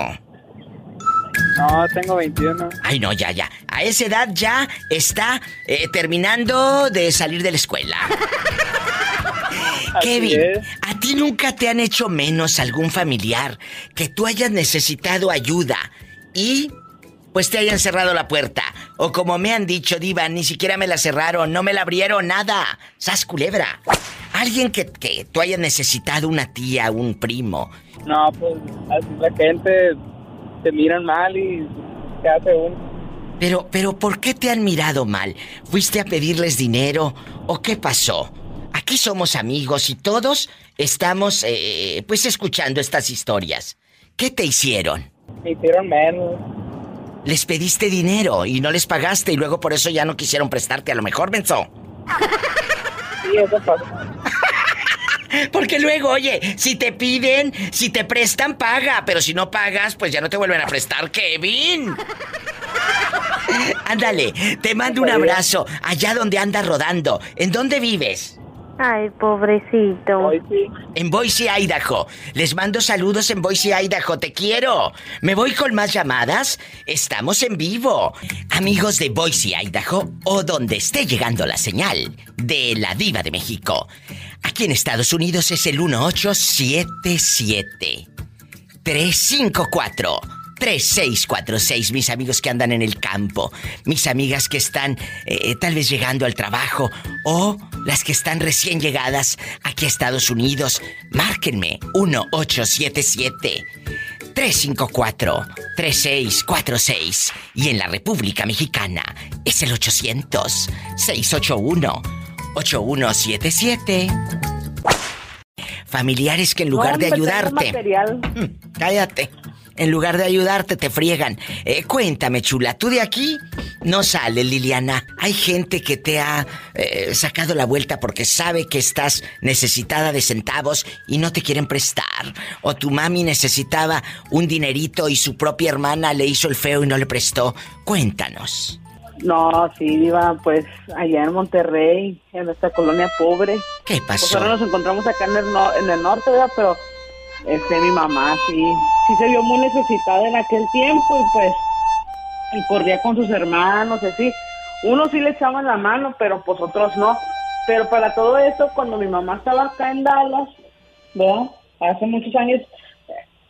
No, tengo 21. Ay, no, ya, ya. A esa edad ya está eh, terminando de salir de la escuela. Kevin, es. ¿a ti nunca te han hecho menos algún familiar que tú hayas necesitado ayuda y pues te hayan cerrado la puerta? O como me han dicho, Diva, ni siquiera me la cerraron, no me la abrieron, nada. Sas culebra. Alguien que, que tú hayas necesitado, una tía, un primo. No, pues así la gente te miran mal y se hace uno. Pero, pero, ¿por qué te han mirado mal? ¿Fuiste a pedirles dinero o qué pasó? Aquí somos amigos y todos estamos, eh, pues, escuchando estas historias. ¿Qué te hicieron? Me hicieron menos. Les pediste dinero y no les pagaste y luego por eso ya no quisieron prestarte. A lo mejor, menso. Porque luego, oye, si te piden, si te prestan, paga. Pero si no pagas, pues ya no te vuelven a prestar, Kevin. Ándale, te mando un abrazo allá donde andas rodando. ¿En dónde vives? Ay, pobrecito. En Boise, Idaho. Les mando saludos en Boise, Idaho. Te quiero. ¿Me voy con más llamadas? Estamos en vivo. Amigos de Boise, Idaho, o donde esté llegando la señal de la Diva de México. Aquí en Estados Unidos es el 1877 354 3646, mis amigos que andan en el campo, mis amigas que están eh, tal vez llegando al trabajo o las que están recién llegadas aquí a Estados Unidos, márquenme 1877 354 3646 y en la República Mexicana es el 800 681 8177. Familiares que en lugar de ayudarte. Mm, Cállate. En lugar de ayudarte, te friegan. Eh, cuéntame, chula, ¿tú de aquí no sales, Liliana? Hay gente que te ha eh, sacado la vuelta porque sabe que estás necesitada de centavos y no te quieren prestar. O tu mami necesitaba un dinerito y su propia hermana le hizo el feo y no le prestó. Cuéntanos. No, sí, Diva, pues allá en Monterrey, en nuestra colonia pobre. ¿Qué Pues pasó? ahora nos encontramos acá en el, no- en el norte, ¿verdad? Pero este, mi mamá sí, sí se vio muy necesitada en aquel tiempo y pues y corría con sus hermanos, así. Unos sí le echaban la mano, pero pues otros no. Pero para todo esto, cuando mi mamá estaba acá en Dallas, ¿verdad? Hace muchos años,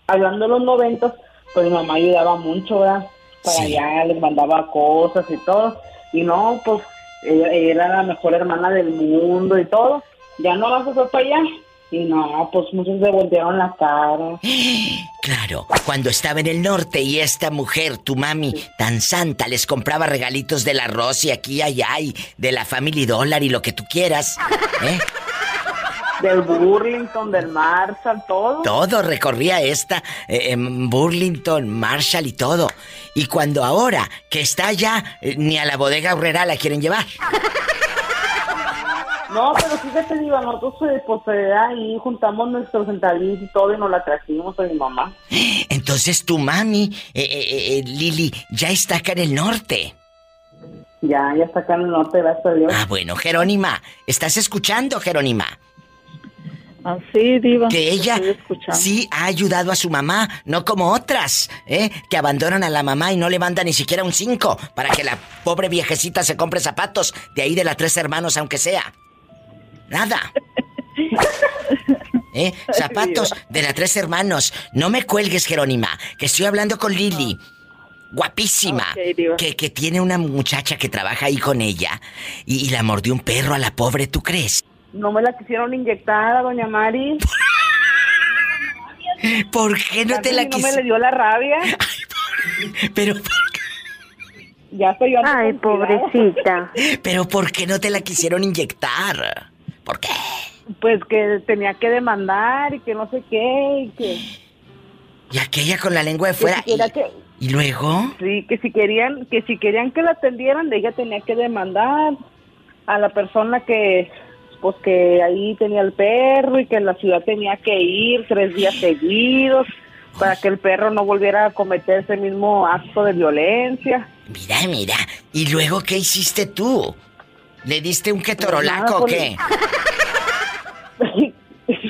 hablando de los noventas, pues mi mamá ayudaba mucho, ¿verdad? Para allá, les mandaba cosas y todo. Y no, pues ella, era la mejor hermana del mundo y todo. Ya no la fue para allá. Y no, pues muchos le voltearon la cara. Claro, cuando estaba en el norte y esta mujer, tu mami, tan santa, les compraba regalitos del arroz y aquí y allá y de la Family Dollar y lo que tú quieras. ¿eh? Del Burlington, del Marshall, todo. Todo recorría esta, eh, en Burlington, Marshall y todo. Y cuando ahora que está allá, eh, ni a la bodega horrera la quieren llevar. No, pero fíjate, Diva, nosotros eh, pues eh, ahí juntamos nuestros centavitos y todo y nos la trajimos a mi mamá. Entonces tu mami, eh, eh, eh, Lili, ya está acá en el norte. Ya, ya está acá en el norte, gracias a Dios. Ah, bueno, Jerónima, ¿estás escuchando, Jerónima? Así, Diva. Que ella sí ha ayudado a su mamá, no como otras, ¿eh? Que abandonan a la mamá y no le mandan ni siquiera un 5 para que la pobre viejecita se compre zapatos de ahí de las tres hermanos, aunque sea. Nada. ¿Eh? Zapatos de las tres hermanos. No me cuelgues, Jerónima, que estoy hablando con Lili. Guapísima. Que, que tiene una muchacha que trabaja ahí con ella. Y, y la mordió un perro a la pobre, ¿tú crees? No me la quisieron inyectar, doña Mari. ¿Por qué no te la No me quisieron? le dio la rabia. Pero, Ya estoy yo. Ay, pobrecita. pero ¿por qué no te la quisieron inyectar? ¿Por qué? Pues que tenía que demandar y que no sé qué y que... Y aquella con la lengua de que fuera. si quería ¿Y, que- y luego? Sí, que si querían, que si querían que la atendieran, ella tenía que demandar a la persona que, pues que ahí tenía el perro y que en la ciudad tenía que ir tres días seguidos para que el perro no volviera a cometer ese mismo acto de violencia. Mira, mira. ¿Y luego qué hiciste tú? ¿Le diste un Pues ketorolaco o qué?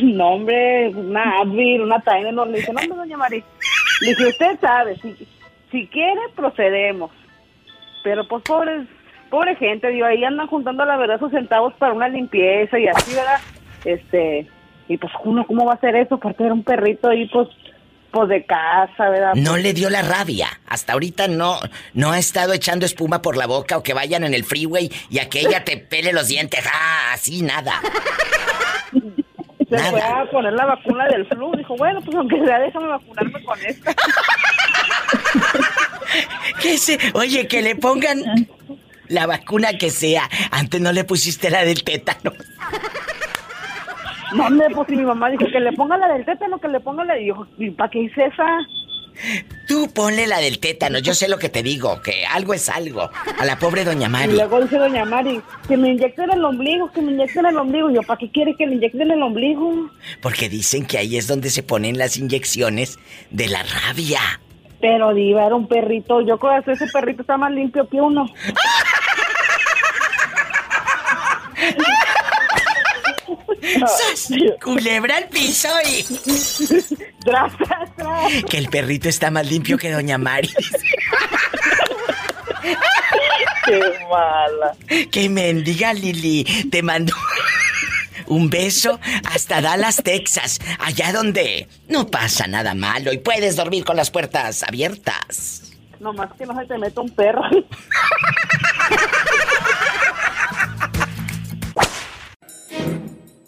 no, hombre, una Advil, una Tylenol. Le dije, no, doña María. Le dije, usted sabe, si, si quiere, procedemos. Pero pues pobres, pobre gente, digo, ahí andan juntando la verdad sus centavos para una limpieza y así, ¿verdad? este, y pues uno, ¿cómo va a hacer eso? Porque era un perrito ahí, pues, pues de casa, ¿verdad? No le dio la rabia. Hasta ahorita no, no ha estado echando espuma por la boca o que vayan en el freeway y aquella te pele los dientes. Ah, así nada. Se fue a poner la vacuna del flu. Dijo, bueno, pues aunque sea, déjame vacunarme con esta. ¿Qué se? Oye, que le pongan la vacuna que sea. Antes no le pusiste la del tétano. No, hombre, pues si mi mamá dijo que le ponga la del tétano, que le ponga la... Y yo, ¿y para qué hice esa? Tú ponle la del tétano, yo sé lo que te digo, que algo es algo. A la pobre doña Y Mari. luego dice doña Mari, que me inyecten el ombligo, que me inyecten el ombligo. Y yo, ¿para qué quiere que le inyecten el ombligo? Porque dicen que ahí es donde se ponen las inyecciones de la rabia. Pero diva, era un perrito. Yo creo que ese perrito está más limpio que uno. ¡Sas! Culebra al piso y. Tras, tras, tras. Que el perrito está más limpio que doña Mari. Qué mala. Que mendiga Lili. Te mando un beso hasta Dallas, Texas. Allá donde no pasa nada malo y puedes dormir con las puertas abiertas. Nomás que no se te meta un perro.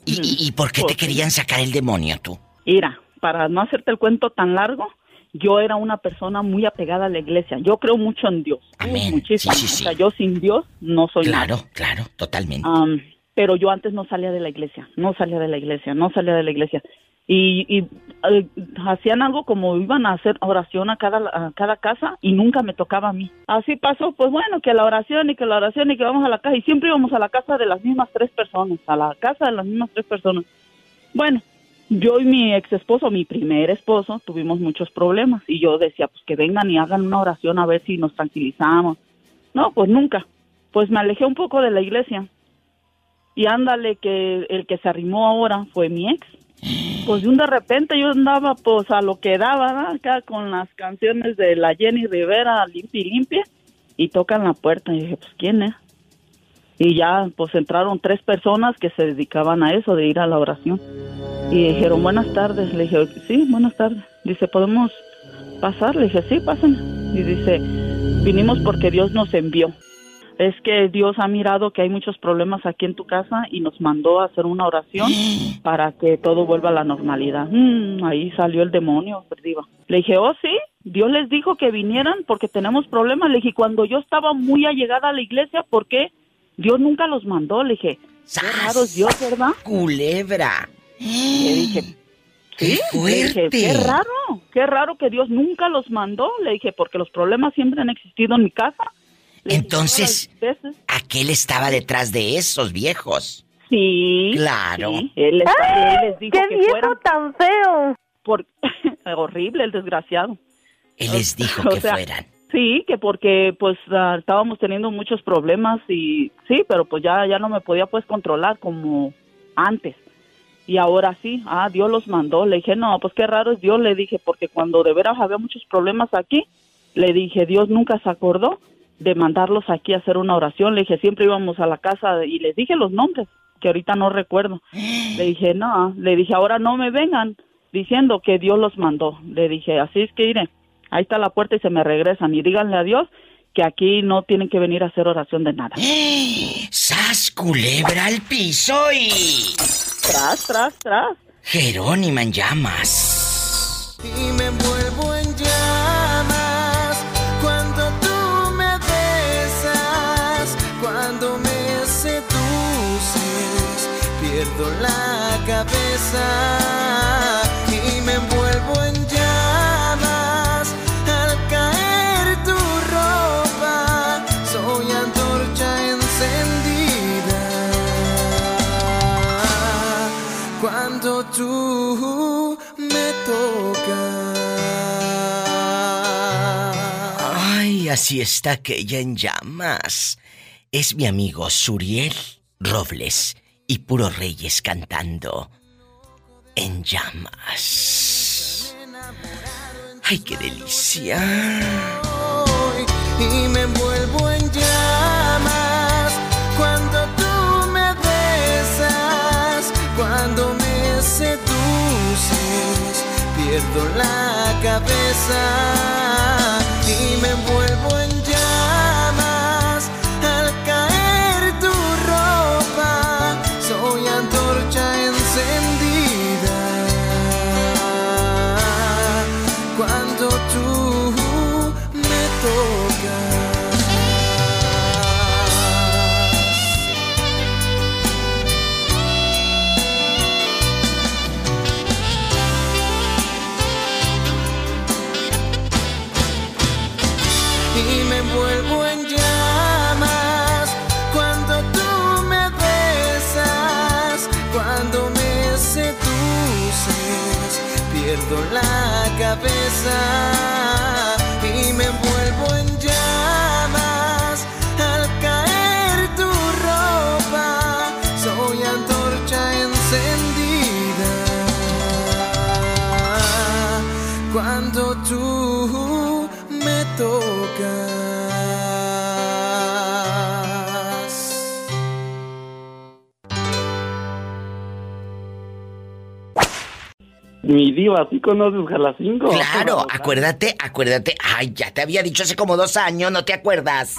¿Y, y- y por qué te querían sacar el demonio tú? Mira, para no hacerte el cuento tan largo, yo era una persona muy apegada a la iglesia. Yo creo mucho en Dios. Amén. Muchísimo. Sí, sí, sí. O sea, yo sin Dios no soy Claro, nada. claro, totalmente. Am, pero yo antes no salía de la iglesia, no salía de la iglesia, no salía de la iglesia. Y, y, eh, hacían algo como iban a hacer oración a cada, a cada casa y nunca me tocaba a mí. Así pasó, pues bueno, que la oración y que la oración y que vamos a la casa. Y siempre íbamos a la casa de las mismas tres personas, a la casa de las mismas tres personas. Bueno, yo y mi ex esposo, mi primer esposo, tuvimos muchos problemas y yo decía, pues que vengan y hagan una oración a ver si nos tranquilizamos. No, pues nunca. Pues me alejé un poco de la iglesia. Y ándale que el que se arrimó ahora fue mi ex. Pues de repente yo andaba pues a lo que daba, ¿verdad? acá con las canciones de la Jenny Rivera, limpia y limpia, y tocan la puerta y dije, pues ¿quién es? Y ya pues entraron tres personas que se dedicaban a eso, de ir a la oración. Y dijeron, buenas tardes. Le dije, sí, buenas tardes. Dice, ¿podemos pasar? Le dije, sí, pasen. Y dice, vinimos porque Dios nos envió. Es que Dios ha mirado que hay muchos problemas aquí en tu casa y nos mandó a hacer una oración para que todo vuelva a la normalidad. Mm, ahí salió el demonio, diva. Le dije, oh sí, Dios les dijo que vinieran porque tenemos problemas. Le dije, cuando yo estaba muy allegada a la iglesia, ¿por qué? Dios nunca los mandó. Le dije, qué raro es Dios, ¿verdad? Culebra. Le dije, ¡Qué dije, qué raro, qué raro que Dios nunca los mandó. Le dije, porque los problemas siempre han existido en mi casa. Entonces, "Todas las veces". aquel estaba detrás de esos viejos. Sí. Claro. sí, él, él les dijo ¡Qué que viejo fueran. tan feo! Por... Horrible, el desgraciado. Él les dijo O que sea, fueran. Sí, que porque pues ah, estábamos teniendo muchos problemas y sí, pero pues ya ya no me podía pues controlar como antes. Y ahora sí, ah, Dios los mandó. Le dije, no, pues qué raro es Dios, le dije, porque cuando de veras había muchos problemas aquí, le dije, Dios nunca se acordó de mandarlos aquí a hacer una oración. Le dije, siempre íbamos a la casa y les dije los nombres, que ahorita no recuerdo. Le dije, no, le dije, ahora no me vengan diciendo que Dios los mandó. Le dije, así es que iré, ahí está la puerta y se me regresan y díganle a Dios que aquí no tienen que venir a hacer oración de nada. ¡Sas, culebra al piso y... Tras, tras, tras. Jerónima en llamas. Y y me envuelvo en llamas al caer tu ropa, soy antorcha encendida cuando tú me tocas. Ay, así está aquella en llamas. Es mi amigo Suriel Robles y Puro Reyes cantando en llamas. Ay, qué delicia. y me envuelvo en llamas cuando tú me besas, cuando luces, pierdo la cabeza y me envuelvo en llamas la cabeza Mi diva, ¿sí conoces Jalacingo? Claro, acuérdate, acuérdate. Ay, ya te había dicho hace como dos años, ¿no te acuerdas?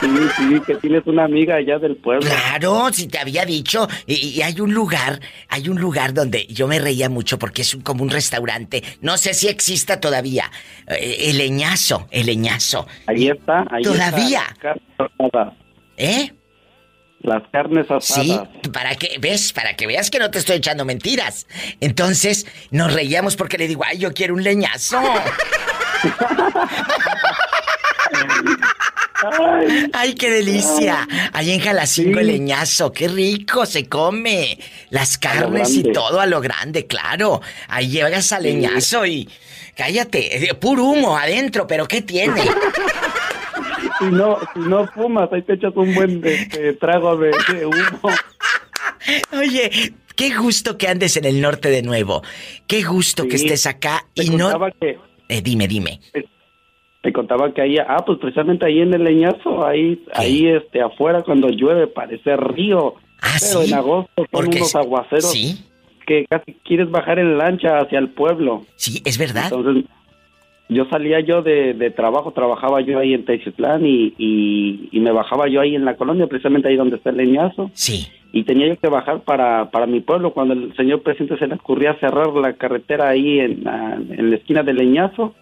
Sí, sí, que tienes una amiga allá del pueblo. Claro, si te había dicho. Y, y hay un lugar, hay un lugar donde yo me reía mucho porque es un, como un restaurante. No sé si exista todavía. Eh, el leñazo, el leñazo. Ahí está, ahí Todavía. está. las asadas. ¿Eh? Las carnes asadas. Sí, para que, ¿ves? Para que veas que no te estoy echando mentiras. Entonces, nos reíamos porque le digo, ay, yo quiero un leñazo. Ay, qué delicia. Ahí en Jalacingo el leñazo, qué rico se come. Las carnes y todo a lo grande, claro. Ahí llegas al leñazo y cállate, puro humo adentro, pero ¿qué tiene? Si no, si no fumas, ahí te echas un buen este, trago de, de humo. Oye, qué gusto que andes en el norte de nuevo. Qué gusto que estés acá y no que, Eh, dime, dime. te contaba que ahí, ah, pues precisamente ahí en el leñazo, ahí, ahí este, afuera cuando llueve parece río. Pero ¿sí? en agosto son Porque unos aguaceros sí. que casi quieres bajar en lancha hacia el pueblo. Sí, es verdad. Entonces, yo salía yo de, de trabajo, trabajaba yo ahí en Teciutlán y, y, y me bajaba yo ahí en la colonia, precisamente ahí donde está el leñazo. Sí. Y tenía yo que bajar para, para mi pueblo cuando el señor presidente se le ocurría cerrar la carretera ahí en, la- en la esquina del leñazo,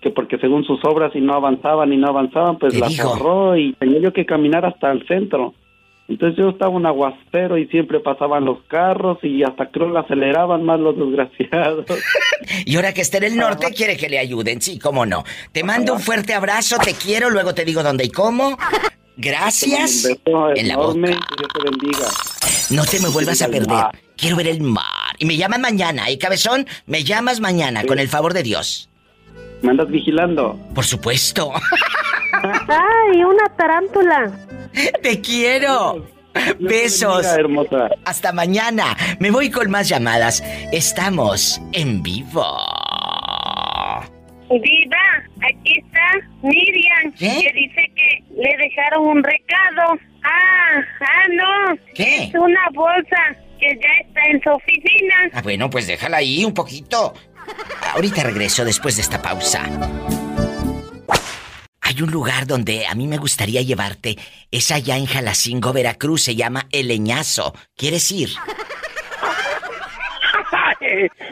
que porque según sus obras y no avanzaban y no avanzaban, pues la digo. cerró y tenía yo que caminar hasta el centro. Entonces yo estaba un aguacero y siempre pasaban los carros y hasta creo la aceleraban más los desgraciados. Y ahora que está en el norte, quiere que le ayuden, sí, cómo no. Te mando un fuerte abrazo, te quiero, luego te digo dónde y cómo. Gracias. Un En la boca. que Dios te bendiga. No te me vuelvas a perder. Quiero ver el mar. Y me llaman mañana, ¿eh, cabezón? Me llamas mañana, con el favor de Dios. ¿Me andas vigilando? Por supuesto. ¡Ay, una tarántula! ¡Te quiero! Besos. hermosa. Hasta mañana. Me voy con más llamadas. Estamos en vivo. Diva, aquí está Miriam, que dice que le dejaron un recado. Ah, ah, no. ¿Qué? Es una bolsa que ya está en su oficina. Ah, bueno, pues déjala ahí un poquito. Ahorita regreso después de esta pausa. Hay un lugar donde a mí me gustaría llevarte. Es allá en Jalacingo, Veracruz. Se llama El Leñazo. ¿Quieres ir?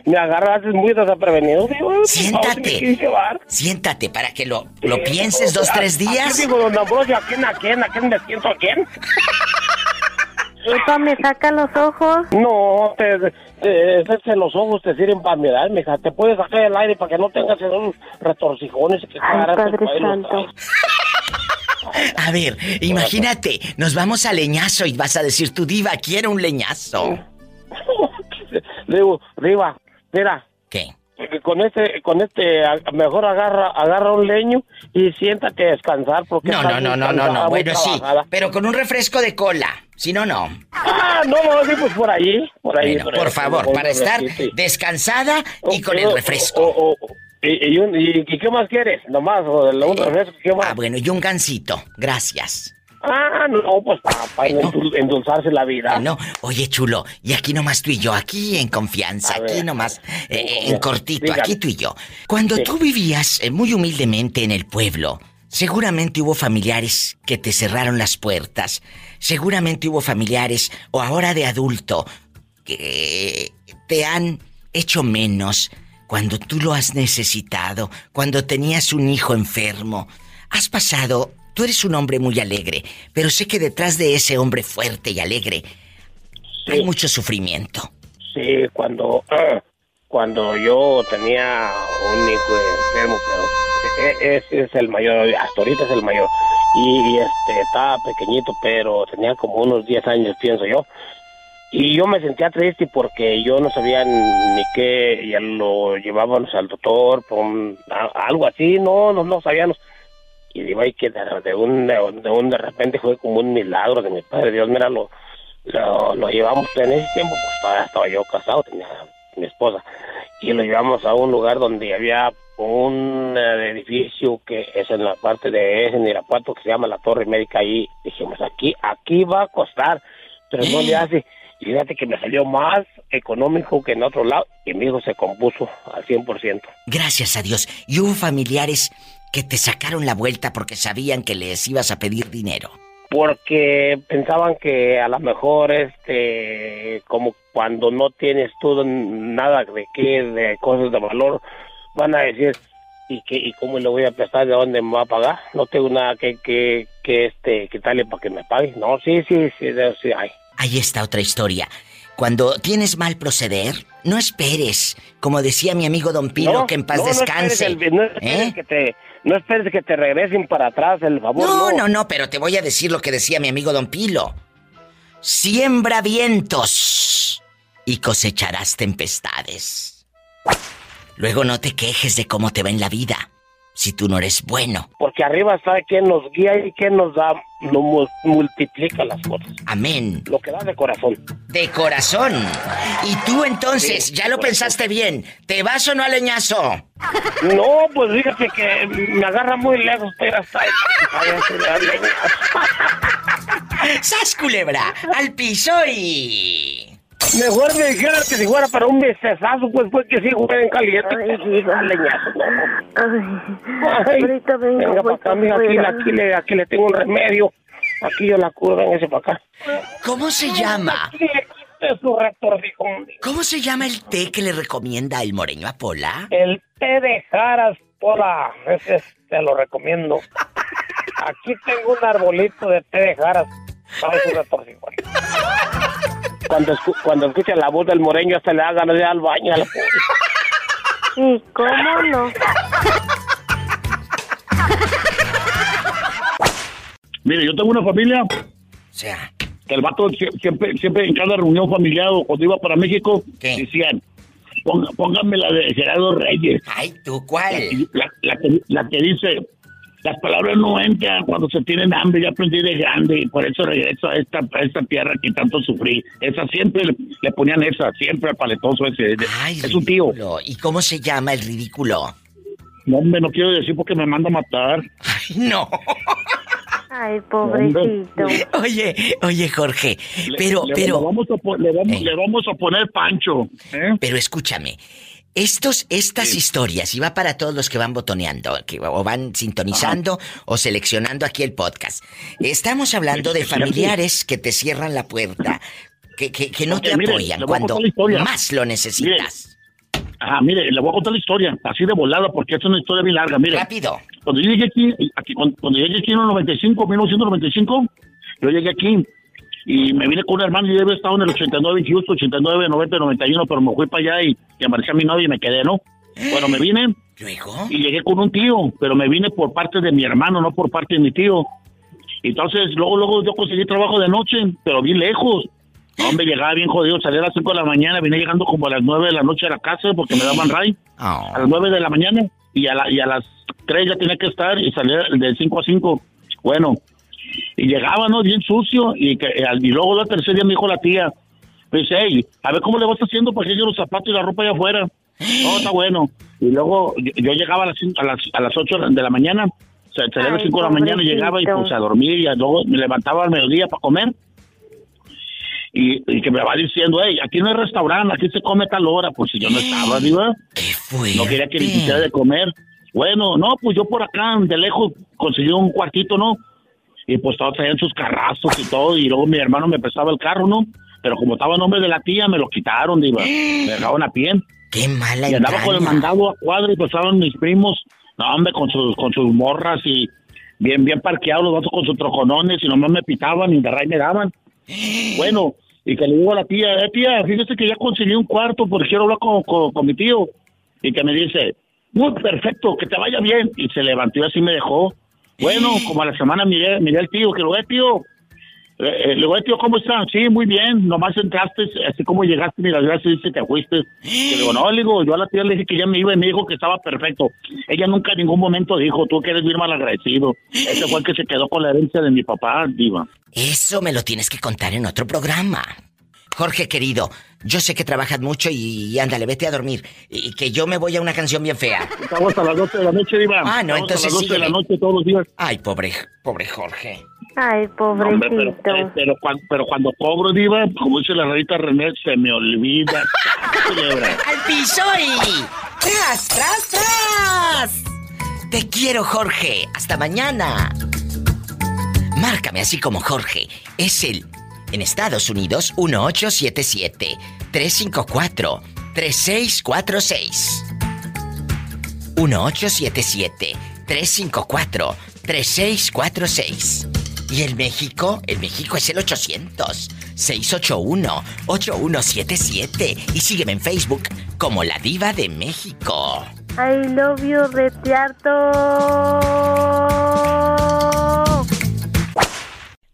Me agarras muy desaprevenido, digo. Siéntate. Siéntate para que lo, lo pienses dos, tres días. ¿Qué digo, don Ambrosio? ¿A quién, a quién, a quién me siento a quién? Epa, me saca los ojos. No, te, ese- los ojos te sirven para mirar, mija. Te puedes sacar el aire para que no tengas esos retorcijones. Que Ay, Padre Santo. A ver, imagínate, nos vamos a leñazo y vas a decir, tu diva, quiero un leñazo. Digo, Riva, mira. ¿Qué? que Con este, con este, mejor agarra, agarra un leño y siéntate a descansar porque No, no, no, no, no, no. Bueno, sí, trabajada. pero con un refresco de cola. Si no, no. Ah, no, no, sí, pues por ahí, por ahí. Bueno, por favor, para estar descansada y con el refresco. ¿Y, y, un- y- y qué más quieres? Nomás, un refresco, ¿qué más? Ah, bueno, y un gansito. Gracias. Ah, no, pues para, endulzarse la vida. No, oye, chulo, y aquí nomás tú y yo, aquí en confianza, aquí nomás, eh, en cortito, aquí tú y yo. Cuando tú vivías eh, muy humildemente en el pueblo, seguramente hubo familiares que te cerraron las puertas, seguramente hubo familiares, o ahora de adulto, que te han hecho menos cuando tú lo has necesitado, cuando tenías un hijo enfermo. Has pasado Tú eres un hombre muy alegre, pero sé que detrás de ese hombre fuerte y alegre hay mucho sufrimiento. Sí, cuando, cuando yo tenía un hijo enfermo, pero e, ese es el mayor, hasta ahorita es el mayor. Y, este estaba pequeñito, pero tenía como unos 10 años, pienso yo. Y yo me sentía triste porque yo no sabía ni qué, ya lo llevábamos al doctor, algo así, no, no, no sabíamos y digo, ay, que de, un, de, un, de repente fue como un milagro de mi padre Dios, mira, lo, lo, llevamos en ese tiempo, pues estaba yo casado, tenía mi esposa, y lo llevamos a un lugar donde había un eh, edificio que es en la parte de ese en Irapuato que se llama la Torre Médica y dijimos aquí aquí va a costar pero no le hace y fíjate que me salió más económico que en otro lado y mi hijo se compuso al 100%. Gracias a Dios. ¿Y hubo familiares que te sacaron la vuelta porque sabían que les ibas a pedir dinero? Porque pensaban que a lo mejor, este, como cuando no tienes todo nada de qué, de cosas de valor, van a decir, ¿y, qué, y cómo le voy a prestar? ¿De dónde me va a pagar? No tengo nada que, que, que este, quitarle para que me pague. No, sí, sí, sí, sí, hay. Ahí está otra historia. Cuando tienes mal proceder, no esperes. Como decía mi amigo Don Pino, que en paz descanse. no esperes ¿Eh? que te no esperes que te regresen para atrás el favor. No, no, no, pero te voy a decir lo que decía mi amigo Don Pilo. Siembra vientos y cosecharás tempestades. Luego no te quejes de cómo te va en la vida si tú no eres bueno. Porque arriba está quien nos guía y quien nos da, nos multiplica las cosas. Amén. Lo que da de corazón. De corazón. Y tú entonces, ya lo pensaste bien, ¿te vas o no al leñazo? No, pues fíjate que me agarra muy lejos, pero hasta ahí. ¡Sas culebra! ¡Al piso y... Mejor me dijera que si fuera para un becesazo, pues fue que sí en caliente. Ay, leñazo, Ay, ahorita vengo. Venga para acá, mira, aquí, aquí, le, aquí le tengo un remedio. Aquí yo la curo, ese para acá. ¿Cómo se llama? su ¿Cómo se llama el té que le recomienda el moreño a Pola? El té de Jaras, Pola. Ese te lo recomiendo. Aquí tengo un arbolito de té de Jaras para su retorcijón cuando, cuando escucha la voz del moreño hasta le hagan de al baño a la ¿Y cómo no? Mire, yo tengo una familia. O sea. Que el vato siempre, siempre en cada reunión familiar o cuando iba para México, decían, pónganme la de Gerardo Reyes. Ay, ¿tú cuál? La, que, la que dice, las palabras no entran cuando se tienen hambre. Ya aprendí de grande y por eso regreso a esta, esta tierra que tanto sufrí. Esa siempre le, ponían esa, siempre al paletoso ese. es un tío. ¿Y cómo se llama el ridículo? No, hombre, no quiero decir porque me manda a matar. Ay, no. Ay, pobrecito. Oye, oye, Jorge, pero, pero... Le vamos, a, le, vamos, a poner Pancho. ¿eh? Pero escúchame, estos, estas historias, y va para todos los que van botoneando, que, o van sintonizando o seleccionando aquí el podcast. Estamos hablando de familiares que te cierran la puerta, que, que, no te apoyan cuando más lo necesitas. Ajá, mire, le voy a contar la historia, así de volada, porque es una historia bien larga, mire. Rápido. Cuando yo llegué aquí, aquí cuando, llegué aquí en el 95, 1995, yo llegué aquí y me vine con un hermano, yo había estado en el 89 en Houston, 89, 90, 91, pero me fui para allá y, y a mi novia y me quedé, ¿no? Bueno, me vine y llegué con un tío, pero me vine por parte de mi hermano, no por parte de mi tío. Entonces, luego, luego yo conseguí trabajo de noche, pero bien lejos. Hombre, llegaba bien jodido, salía a las 5 de la mañana, vine llegando como a las 9 de la noche a la casa porque me daban ray. A las 9 de la mañana y a, y a las 3 ya tenía que estar y salía de 5 a 5. Bueno, y llegaba, ¿no? Bien sucio. Y, que, eh, y luego la tercera día me dijo la tía, me dice, hey, a ver cómo le vas haciendo para que yo los zapatos y la ropa allá afuera. No, está bueno. Y luego yo, llegaba a las, a las, a las 8 de la mañana Se salía a las Ay, 5 de la mañana y llegaba y pues a dormir y luego me levantaba al mediodía para comer. Y, y que me va diciendo, hey, aquí no hay restaurante, aquí se come tal hora. Pues si yo no estaba, diva. No quería que le quisiera de comer. Bueno, no, pues yo por acá, de lejos, conseguí un cuartito, ¿no? Y pues todos traían sus carrazos y todo. Y luego mi hermano me prestaba el carro, ¿no? Pero como estaba en nombre de la tía, me lo quitaron, diva. Me dejaron a pie. Qué mala Y andaba con el mandado a cuadro y pasaban mis primos, no, hombre, con sus, con sus morras y bien, bien parqueados los vatos con sus troconones y nomás me pitaban y de ray me daban. Bueno, y que le digo a la tía, eh, tía, fíjese que ya conseguí un cuarto porque quiero hablar con, con, con mi tío. Y que me dice, muy perfecto, que te vaya bien. Y se levantó y así me dejó. Bueno, como a la semana miré, miré al tío, que lo ve, tío. Eh, eh, le digo, "Eh, tío, ¿cómo están? Sí, muy bien. Nomás entraste, así como llegaste, mira, gracias, dice, te fuiste. Y le digo, no, le digo, yo a la tía le dije que ya me iba y me dijo que estaba perfecto. Ella nunca en ningún momento dijo, tú que eres bien malagradecido. Ese fue el que se quedó con la herencia de mi papá, diva. Eso me lo tienes que contar en otro programa. Jorge querido, yo sé que trabajas mucho y, y ándale, vete a dormir. Y que yo me voy a una canción bien fea. Estamos hasta las 12 de la noche, diva. Ah, no, Estamos entonces a las 12 de la noche todos los días. Ay, pobre, pobre Jorge. Ay, Hombre, pobrecito. pero, eh, pero, cuan- pero cuando cobro, diva, como dice la rarita René, se me olvida. ¡Al piso y... ¡Tras, tras, tras! Te quiero, Jorge. Hasta mañana. Márcame así como Jorge. Es el, en Estados Unidos, 1877-354-3646. 1877-354-3646. Y el México, el México es el 800-681-8177. Y sígueme en Facebook como La Diva de México. I love you, retiarto.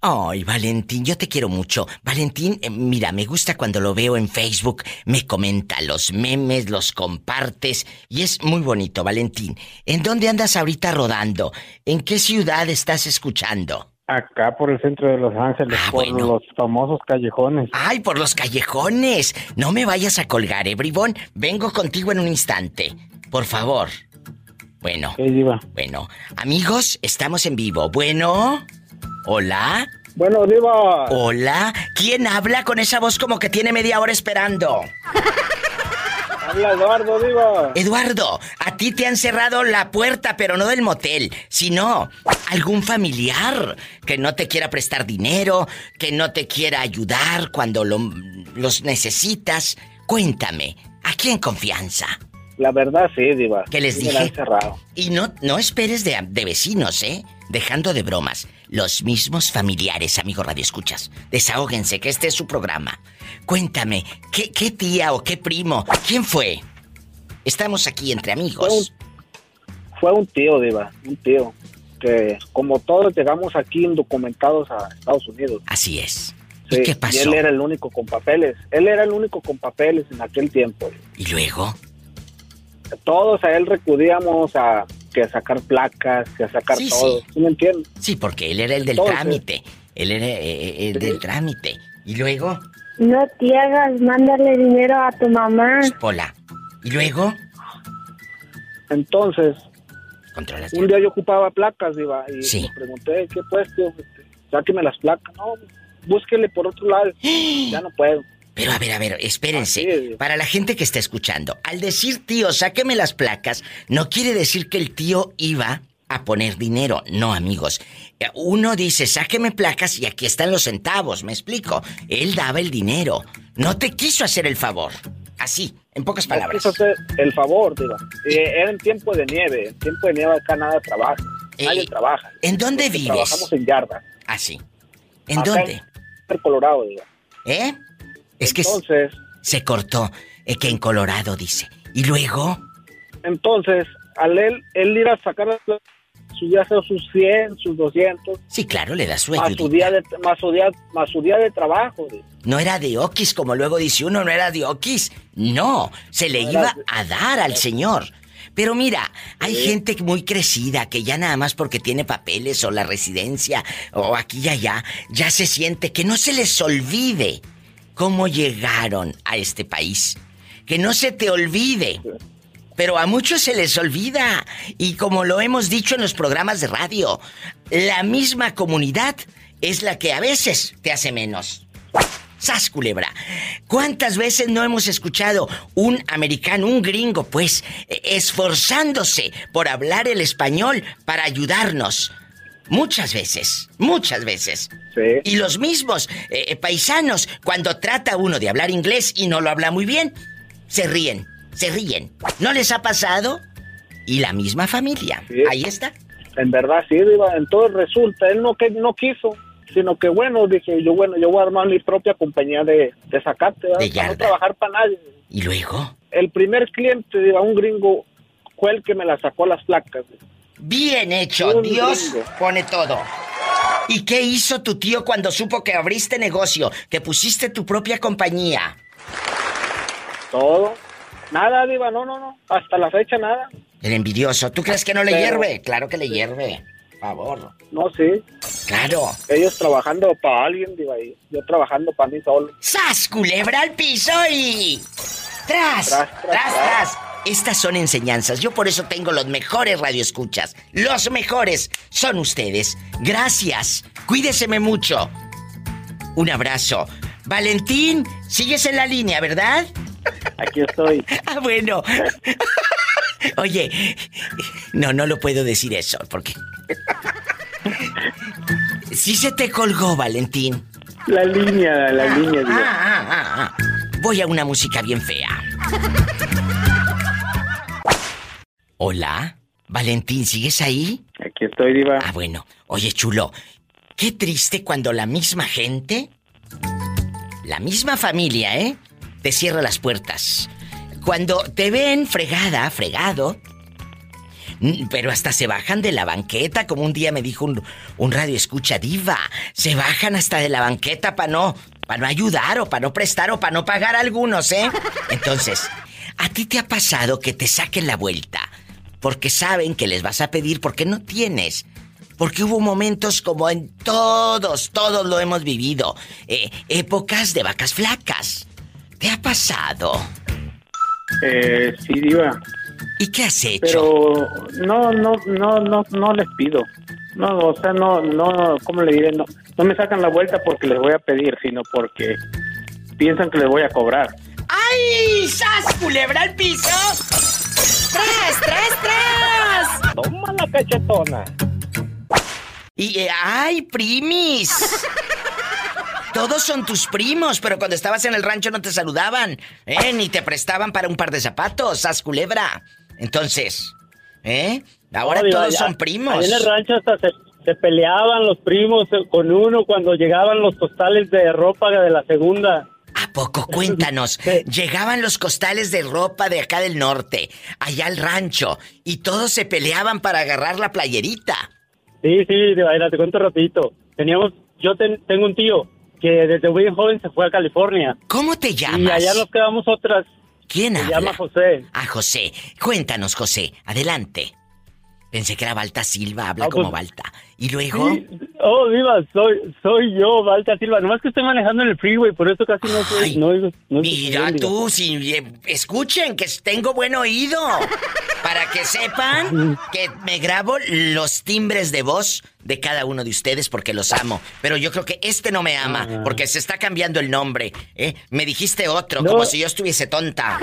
Ay, Valentín, yo te quiero mucho. Valentín, eh, mira, me gusta cuando lo veo en Facebook, me comenta los memes, los compartes y es muy bonito, Valentín. ¿En dónde andas ahorita rodando? ¿En qué ciudad estás escuchando? Acá por el centro de Los Ángeles, por los famosos callejones. Ay, por los callejones. No me vayas a colgar, ¿eh, bribón? Vengo contigo en un instante. Por favor. Bueno. Bueno, amigos, estamos en vivo. Bueno. Hola. Bueno, Diva. Hola. ¿Quién habla con esa voz como que tiene media hora esperando? Habla Eduardo, Diva. Eduardo, a ti te han cerrado la puerta, pero no del motel, sino algún familiar que no te quiera prestar dinero, que no te quiera ayudar cuando lo- los necesitas. Cuéntame, aquí en confianza. La verdad, sí, Diva. ¿Qué les Sí dije? Y no, no esperes de, de vecinos, ¿eh? Dejando de bromas. Los mismos familiares, amigo Radio Escuchas. Desahóguense, que este es su programa. Cuéntame, ¿qué, qué tía o qué primo? ¿Quién fue? Estamos aquí entre amigos. Fue un tío, Diva, un tío. Que como todos llegamos aquí indocumentados a Estados Unidos. Así es. Sí, ¿Y qué pasó? él era el único con papeles. Él era el único con papeles en aquel tiempo. ¿Y luego? Todos a él recudíamos a que a sacar placas, que a sacar Sí, todo. ¿Sí me entiendes? Sí, porque él era el del Entonces- trámite. Él era eh, el del trámite. ¿Y luego? No te hagas, mándale dinero a tu mamá. Pola. ¿Y luego? Entonces, Controlas. un día yo ocupaba placas, Diva, y Sí. le pregunté, ¿qué pues, tío? Este, Sáqueme las placas. No, búsquele por otro lado. ya no puedo. Pero a ver, a ver, espérense. Para la gente que está escuchando, al decir tío, sáqueme las placas, no quiere decir que el tío iba a poner dinero. No, amigos. Eh, Uno dice, sáqueme placas y aquí están los centavos, me explico. Él daba el dinero. No te quiso hacer el favor. Así, en pocas No palabras. quiso hacer el favor, Diva. Eh, era en tiempo de nieve. En tiempo de nieve acá nada trabaja. Nadie trabaja. ¿En dónde Porque vives? Trabajamos en yarda. Así. ¿En Acá dónde? En Colorado, Diva. ¿Eh? Es que Entonces, se cortó. eh, que en Colorado dice. ¿Y luego? entonces, al él, él ir a sacar su hacer sus 100, sus 200, Sí, claro, le da su más su día de, más su día, más su día de trabajo. No era de Oquis, como luego dice uno, no era de Oquis. No, se le No iba de- a dar al señor. Pero mira, hay gente muy crecida que ya nada más porque tiene papeles o la residencia o aquí y allá, ya se siente que no se les olvide cómo llegaron a este país. Que no se te olvide pero a muchos se les olvida. Y como lo hemos dicho en los programas de radio, la misma comunidad es la que a veces te hace menos. ¡Sas, culebra! ¿Cuántas veces no hemos escuchado un americano, un gringo, pues, eh, esforzándose por hablar el español para ayudarnos? Muchas veces, muchas veces. Y los mismos eh, paisanos, cuando trata uno de hablar inglés y no lo habla muy bien, se ríen, se ríen. ¿No les ha pasado? Y la misma familia. Ahí está. En verdad, sí, Diva, entonces resulta, él no, que, no quiso, sino que bueno, dije yo, bueno, yo voy a armar mi propia compañía de, de sacate. De para no trabajar para nadie. ¿Y luego? El primer cliente, Diva, un gringo, fue el que me la sacó las placas. Bien hecho, Dios pone todo. ¿Y qué hizo tu tío cuando supo que abriste negocio, que pusiste tu propia compañía? Todo. Nada, Diva, no, no, no. Hasta la fecha nada. El envidioso, ¿tú crees que no le Pero- hierve? Claro que le hierve. Por favor. No, sí. Claro. Ellos trabajando para alguien, Diva, y yo trabajando para mí solo. ¡Sas, culebra al piso y... ¡Tras! Tras, ¡Tras, tras, tras! Estas son enseñanzas. Yo por eso tengo los mejores radioescuchas. Los mejores son ustedes. Gracias. Cuídeseme mucho. Un abrazo. Valentín, sigues en la línea, ¿verdad? Aquí estoy. Ah, bueno. Oye, no, no lo puedo decir eso, porque... Sí se te colgó, Valentín. La línea, la línea. Ah, ah, ah, ah. Voy a una música bien fea. Hola, Valentín, ¿sigues ahí? Aquí estoy, Diva. Ah, bueno. Oye, chulo, qué triste cuando la misma gente, la misma familia, ¿eh? Te cierra las puertas. Cuando te ven fregada, fregado, mm, pero hasta se bajan de la banqueta, como un día me dijo un, un radio escucha diva. Se bajan hasta de la banqueta para no, para no ayudar o para no prestar o para no pagar a algunos, ¿eh? Entonces, ¿a ti te ha pasado que te saquen la vuelta? Porque saben que les vas a pedir porque no tienes. Porque hubo momentos como en todos, todos lo hemos vivido. eh, épocas de vacas flacas. ¿Te ha pasado? Eh, sí, Diva. ¿Y qué has hecho? Pero no, no, no, no, no les pido. No, o sea, no, no, ¿cómo le diré? No, no me sacan la vuelta porque les voy a pedir, sino porque piensan que les voy a cobrar. ¡Ay! ¡Sas, culebra al piso! ¡Tras, tras, tras! Toma la cachetona. Y, eh, ¡ay, primis! Todos son tus primos, pero cuando estabas en el rancho no te saludaban, ¿eh? Ni te prestaban para un par de zapatos, sas culebra. Entonces, ¿eh? Ahora No, todos son primos. en el rancho hasta se, se peleaban los primos con uno cuando llegaban los costales de ropa de la segunda. ¿A poco? Cuéntanos. Llegaban los costales de ropa de acá del norte, allá al rancho, y todos se peleaban para agarrar la playerita. Sí, sí, de te cuento rapidito. Teníamos, yo ten- tengo un tío que desde muy joven se fue a California. ¿Cómo te llamas? Y allá nos quedamos otras. ¿Quién Se habla? llama José. Ah, José. Cuéntanos, José. Adelante. Pensé que era Balta Silva, habla Ah, como pues- Balta. ¿Y luego? Sí. Oh, viva, soy, soy yo, Valta Silva. Nomás que estoy manejando en el freeway, por eso casi no soy. no, no Mira tú, si eh, escuchen que tengo buen oído. Para que sepan que me grabo los timbres de voz de cada uno de ustedes porque los amo. Pero yo creo que este no me ama Ah. porque se está cambiando el nombre. ¿eh? Me dijiste otro, como si yo estuviese tonta.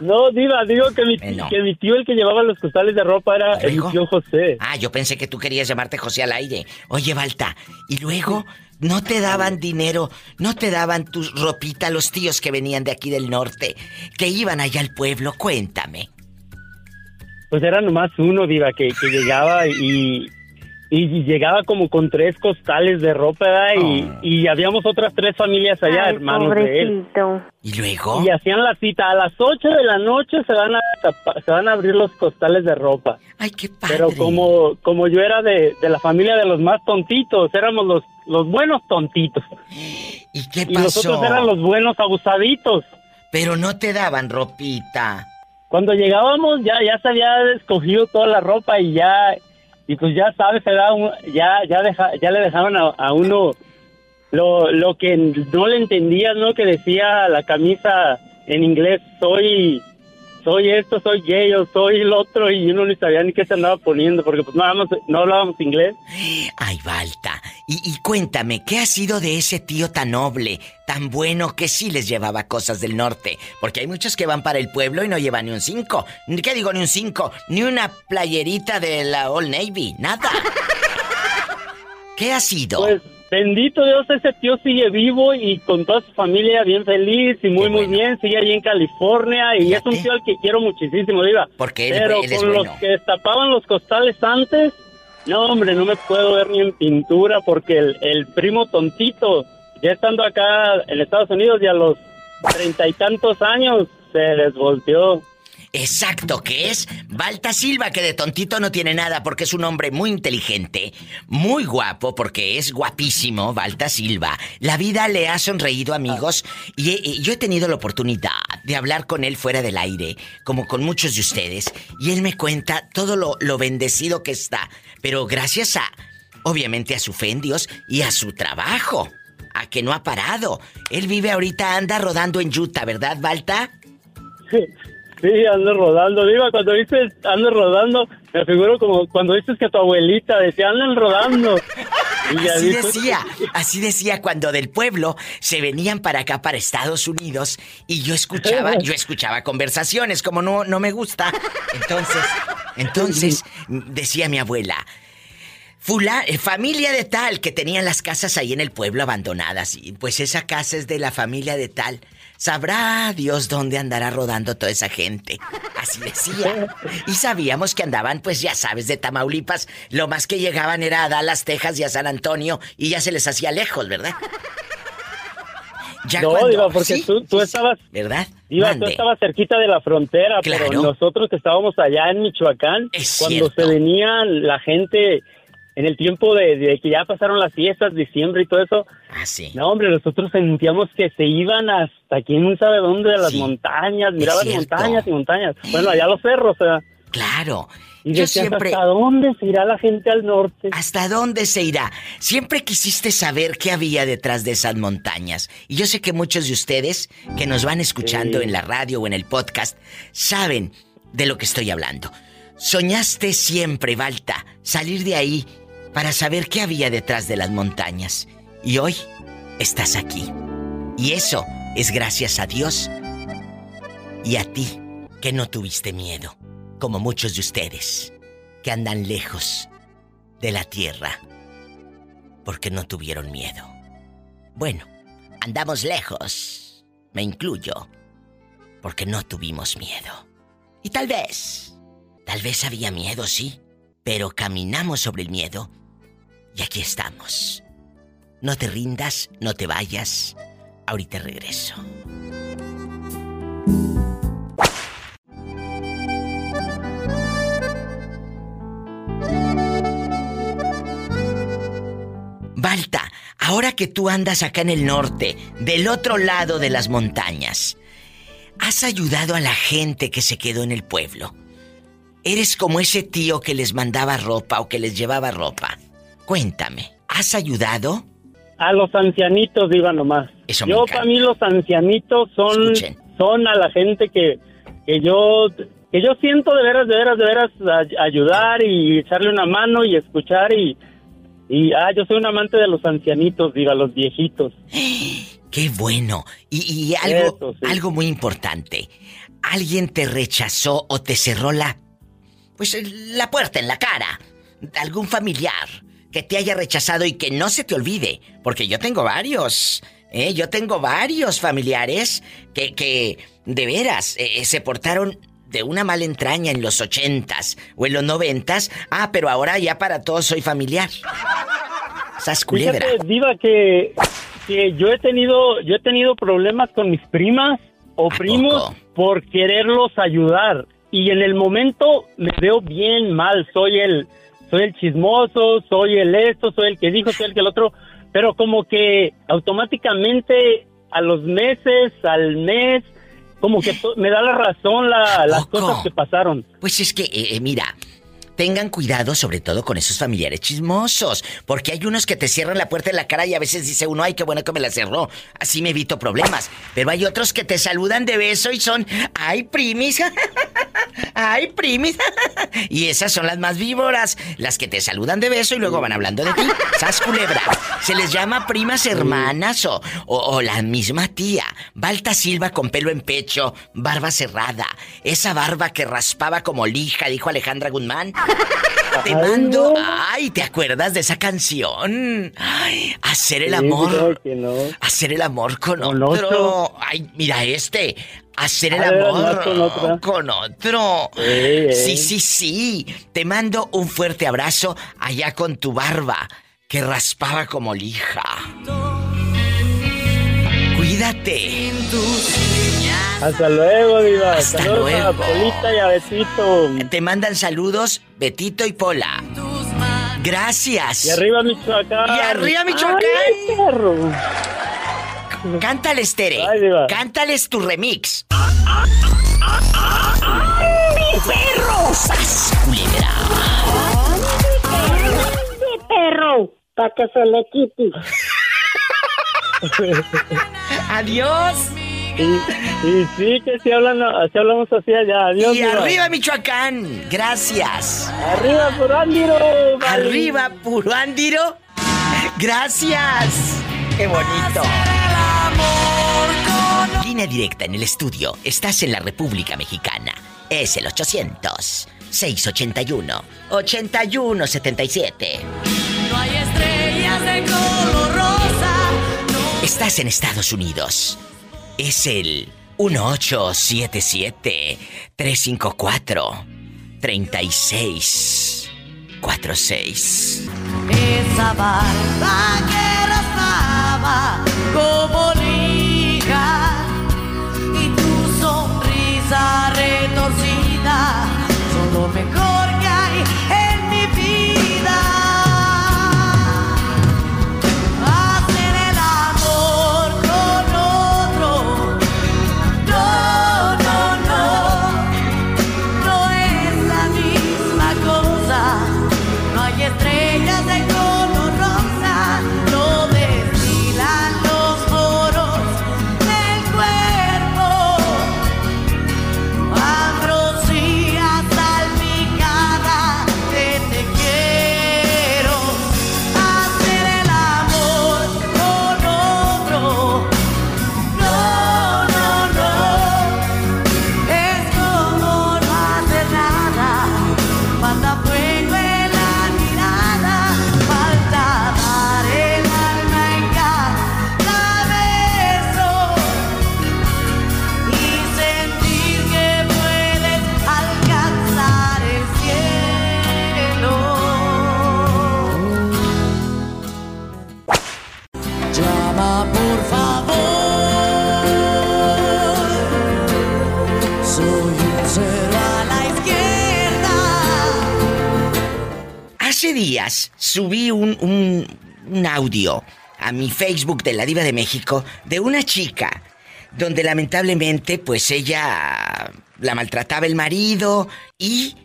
No, Diva, digo que mi, Eh, no. que mi tío, el que llevaba los costales de ropa, era el tío José. Ah, yo pensé que tú querías llamarte José al aire. Oye, Balta, y luego no te daban dinero, no te daban tu ropita los tíos que venían de aquí del norte, que iban allá al pueblo. Cuéntame. Pues era nomás uno, Diva, que, que llegaba y, y llegaba como con tres costales de ropa, ¿verdad? Y, y habíamos otras tres familias allá, Ay, hermanos de él. ¿Y luego? Y hacían la cita. A las 8 de la noche se van a, se van a abrir los costales de ropa. Ay, qué padre. Pero como, como yo era de, de la familia de los más tontitos, éramos los, los buenos tontitos. ¿Y qué Y pasó? otros eran los buenos abusaditos. Pero no te daban ropita. Cuando llegábamos ya, ya se había escogido toda la ropa y ya, y pues ya sabes, ya, ya, deja- ya le dejaban a, a uno lo, lo que no le entendías, ¿no? Que decía la camisa en inglés, soy, soy esto, soy gay, o soy el otro, y uno ni sabía ni qué se andaba poniendo, porque pues no hablábamos, no hablábamos inglés. Ay, Balta. Y, y cuéntame, ¿qué ha sido de ese tío tan noble, tan bueno, que sí les llevaba cosas del norte? Porque hay muchos que van para el pueblo y no llevan ni un cinco. Ni ¿Qué digo ni un cinco? Ni una playerita de la Old Navy. Nada. ¿Qué ha sido? Pues bendito Dios, ese tío sigue vivo y con toda su familia bien feliz y muy, muy bien. Sigue allí en California y es un tío al que quiero muchísimo, Diva. Porque él, Pero él es con bueno. los que destapaban los costales antes, no, hombre, no me puedo ver ni en pintura porque el, el primo tontito, ya estando acá en Estados Unidos y a los treinta y tantos años, se les volteó. Exacto, que es Balta Silva, que de tontito no tiene nada porque es un hombre muy inteligente, muy guapo porque es guapísimo, Balta Silva. La vida le ha sonreído, amigos, y, yo he tenido la oportunidad de hablar con él fuera del aire, como con muchos de ustedes, y él me cuenta todo lo, lo bendecido que está, pero gracias a, obviamente, a su fe en Dios y a su trabajo, a que no ha parado. Él vive ahorita, anda rodando en Utah, ¿verdad, Balta? Sí, ando rodando. Diva, cuando dices ando rodando, me figuro como cuando dices que tu abuelita decía andan rodando. Y Así decía, así decía cuando del pueblo se venían para acá, para Estados Unidos, y yo escuchaba, yo escuchaba conversaciones, como no, no me gusta. Entonces, entonces, decía mi abuela, Fula, eh, familia de tal, que tenían las casas ahí en el pueblo abandonadas, y pues esa casa es de la familia de tal. Sabrá Dios dónde andará rodando toda esa gente. Así decía. Y sabíamos que andaban, pues ya sabes, de Tamaulipas. Lo más que llegaban era a Dallas, Texas y a San Antonio, y ya se les hacía lejos, ¿verdad? Ya no, cuando- Diva, porque sí, tú, tú estabas... ¿Verdad? Diva, tú estabas cerquita de la frontera, Claro. pero nosotros que estábamos allá en Michoacán, cuando se venía la gente en el tiempo de, de que ya pasaron las fiestas, diciembre y todo eso, Ah, sí. no, hombre, nosotros sentíamos que se iban hasta quién sabe dónde, de las Sí, montañas, miraban cierto. montañas y montañas. Bueno, allá los cerros, o sea. Claro. Y Yo decías, siempre- ¿hasta dónde se irá la gente al norte? ¿Hasta dónde se irá? Siempre quisiste saber qué había detrás de esas montañas. Y yo sé que muchos de ustedes que nos van escuchando Sí. en la radio o en el podcast saben de lo que estoy hablando. Soñaste siempre, Balta, salir de ahí para saber qué había detrás de las montañas. Y hoy estás aquí. Y eso es gracias a Dios y a ti que no tuviste miedo, como muchos de ustedes que andan lejos de la tierra porque no tuvieron miedo. Bueno, andamos lejos, me incluyo, porque no tuvimos miedo. Y tal vez, tal vez había miedo, sí, pero caminamos sobre el miedo y aquí estamos. No te rindas, no te vayas. Ahorita regreso. Balta, ahora que tú andas acá en el norte, del otro lado de las montañas, has ayudado a la gente que se quedó en el pueblo. Eres como ese tío que les mandaba ropa o que les llevaba ropa. Cuéntame, ¿has ayudado? A los ancianitos, Diva, nomás. Eso me yo, para mí, los ancianitos son, son a la gente que, que yo que yo siento de veras, de veras, de veras a- ayudar y echarle una mano y escuchar y, y ah, yo soy un amante de los ancianitos, Diva, los viejitos. ¡Qué bueno! Y, y algo, Eso, sí. algo muy importante. ¿Alguien te rechazó o te cerró la... Pues la puerta en la cara? ¿Algún familiar que te haya rechazado y que no se te olvide? Porque yo tengo varios. ¿eh? Yo tengo varios familiares que, que de veras eh, se portaron de una mala entraña en los ochentas o en los noventas. Ah, pero ahora ya para todos soy familiar. Sas culebra. Fíjate, Diva, que, que yo he tenido, yo he tenido problemas con mis primas o primos por quererlos ayudar. Y en el momento me veo bien mal. Soy el, soy el chismoso, soy el esto, soy el que dijo, soy el que el otro. Pero como que automáticamente a los meses, al mes, como que me da la razón la- las cosas que pasaron. Pues es que, eh, eh, mira, tengan cuidado sobre todo con esos familiares chismosos, porque hay unos que te cierran la puerta en la cara y a veces dice uno, ay, qué bueno que me la cerró, así me evito problemas, pero hay otros que te saludan de beso y son, ay, primis, ay, primis, y esas son las más víboras, las que te saludan de beso y luego van hablando de ti, sas culebra, se les llama primas hermanas o, o, o la misma tía, Balta Silva con pelo en pecho, barba cerrada, esa barba que raspaba como lija, dijo Alejandra Guzmán. Te mando. Ay, ¿te acuerdas de esa canción? Ay, hacer el amor. creo que no. Hacer el amor con, Con otro. otro. Ay, mira este. Hacer el amor con otro. Sí, Sí, eh. sí, sí. Te mando un fuerte abrazo allá con tu barba que raspaba como lija. Cuídate. Hasta luego, Diva. Hasta Saludos a luego. Polita y a Betito. Te mandan saludos Betito y Pola. Gracias. Y arriba Michoacán. Y arriba Michoacán. Ay, perro. Cántales, Tere. Ay, diva. Cántales tu remix. ¡Mi perro! ¡Sas, culebra! ¡Mi perro! Para que se le quite. Adiós. Y, y sí, que si, hablan, así hablamos así allá. Adiós, Y arriba Michoacán. Gracias. Arriba, Purándiro. Arriba Purándiro. Gracias. Qué bonito. Línea directa en el estudio. Estás en la República Mexicana. Es el 800 681 8177. No hay estrellas de color rosa. Estás en Estados Unidos. Es el 1877 354 3646. Esa barba que raspaba días subí un, audio a mi Facebook de la Diva de México de una chica donde lamentablemente pues ella la maltrataba el marido y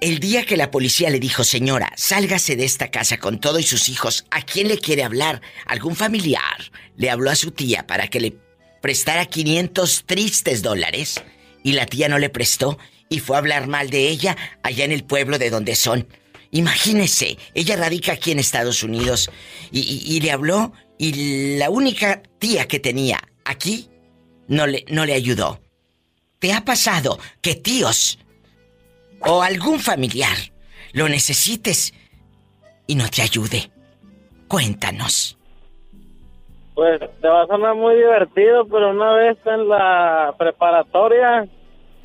el día que la policía le dijo, señora, sálgase de esta casa con todo y sus hijos, ¿a quién le quiere hablar? ¿Algún familiar? Le habló a su tía para que le prestara 500 tristes dólares y la tía no le prestó y fue a hablar mal de ella allá en el pueblo de donde son. Imagínese, ella radica aquí en Estados Unidos y, le habló y la única tía que tenía aquí no le, no le ayudó. ¿Te ha pasado que tíos o algún familiar lo necesites y no te ayude? Cuéntanos. Pues te va a sonar muy divertido, pero una vez en la preparatoria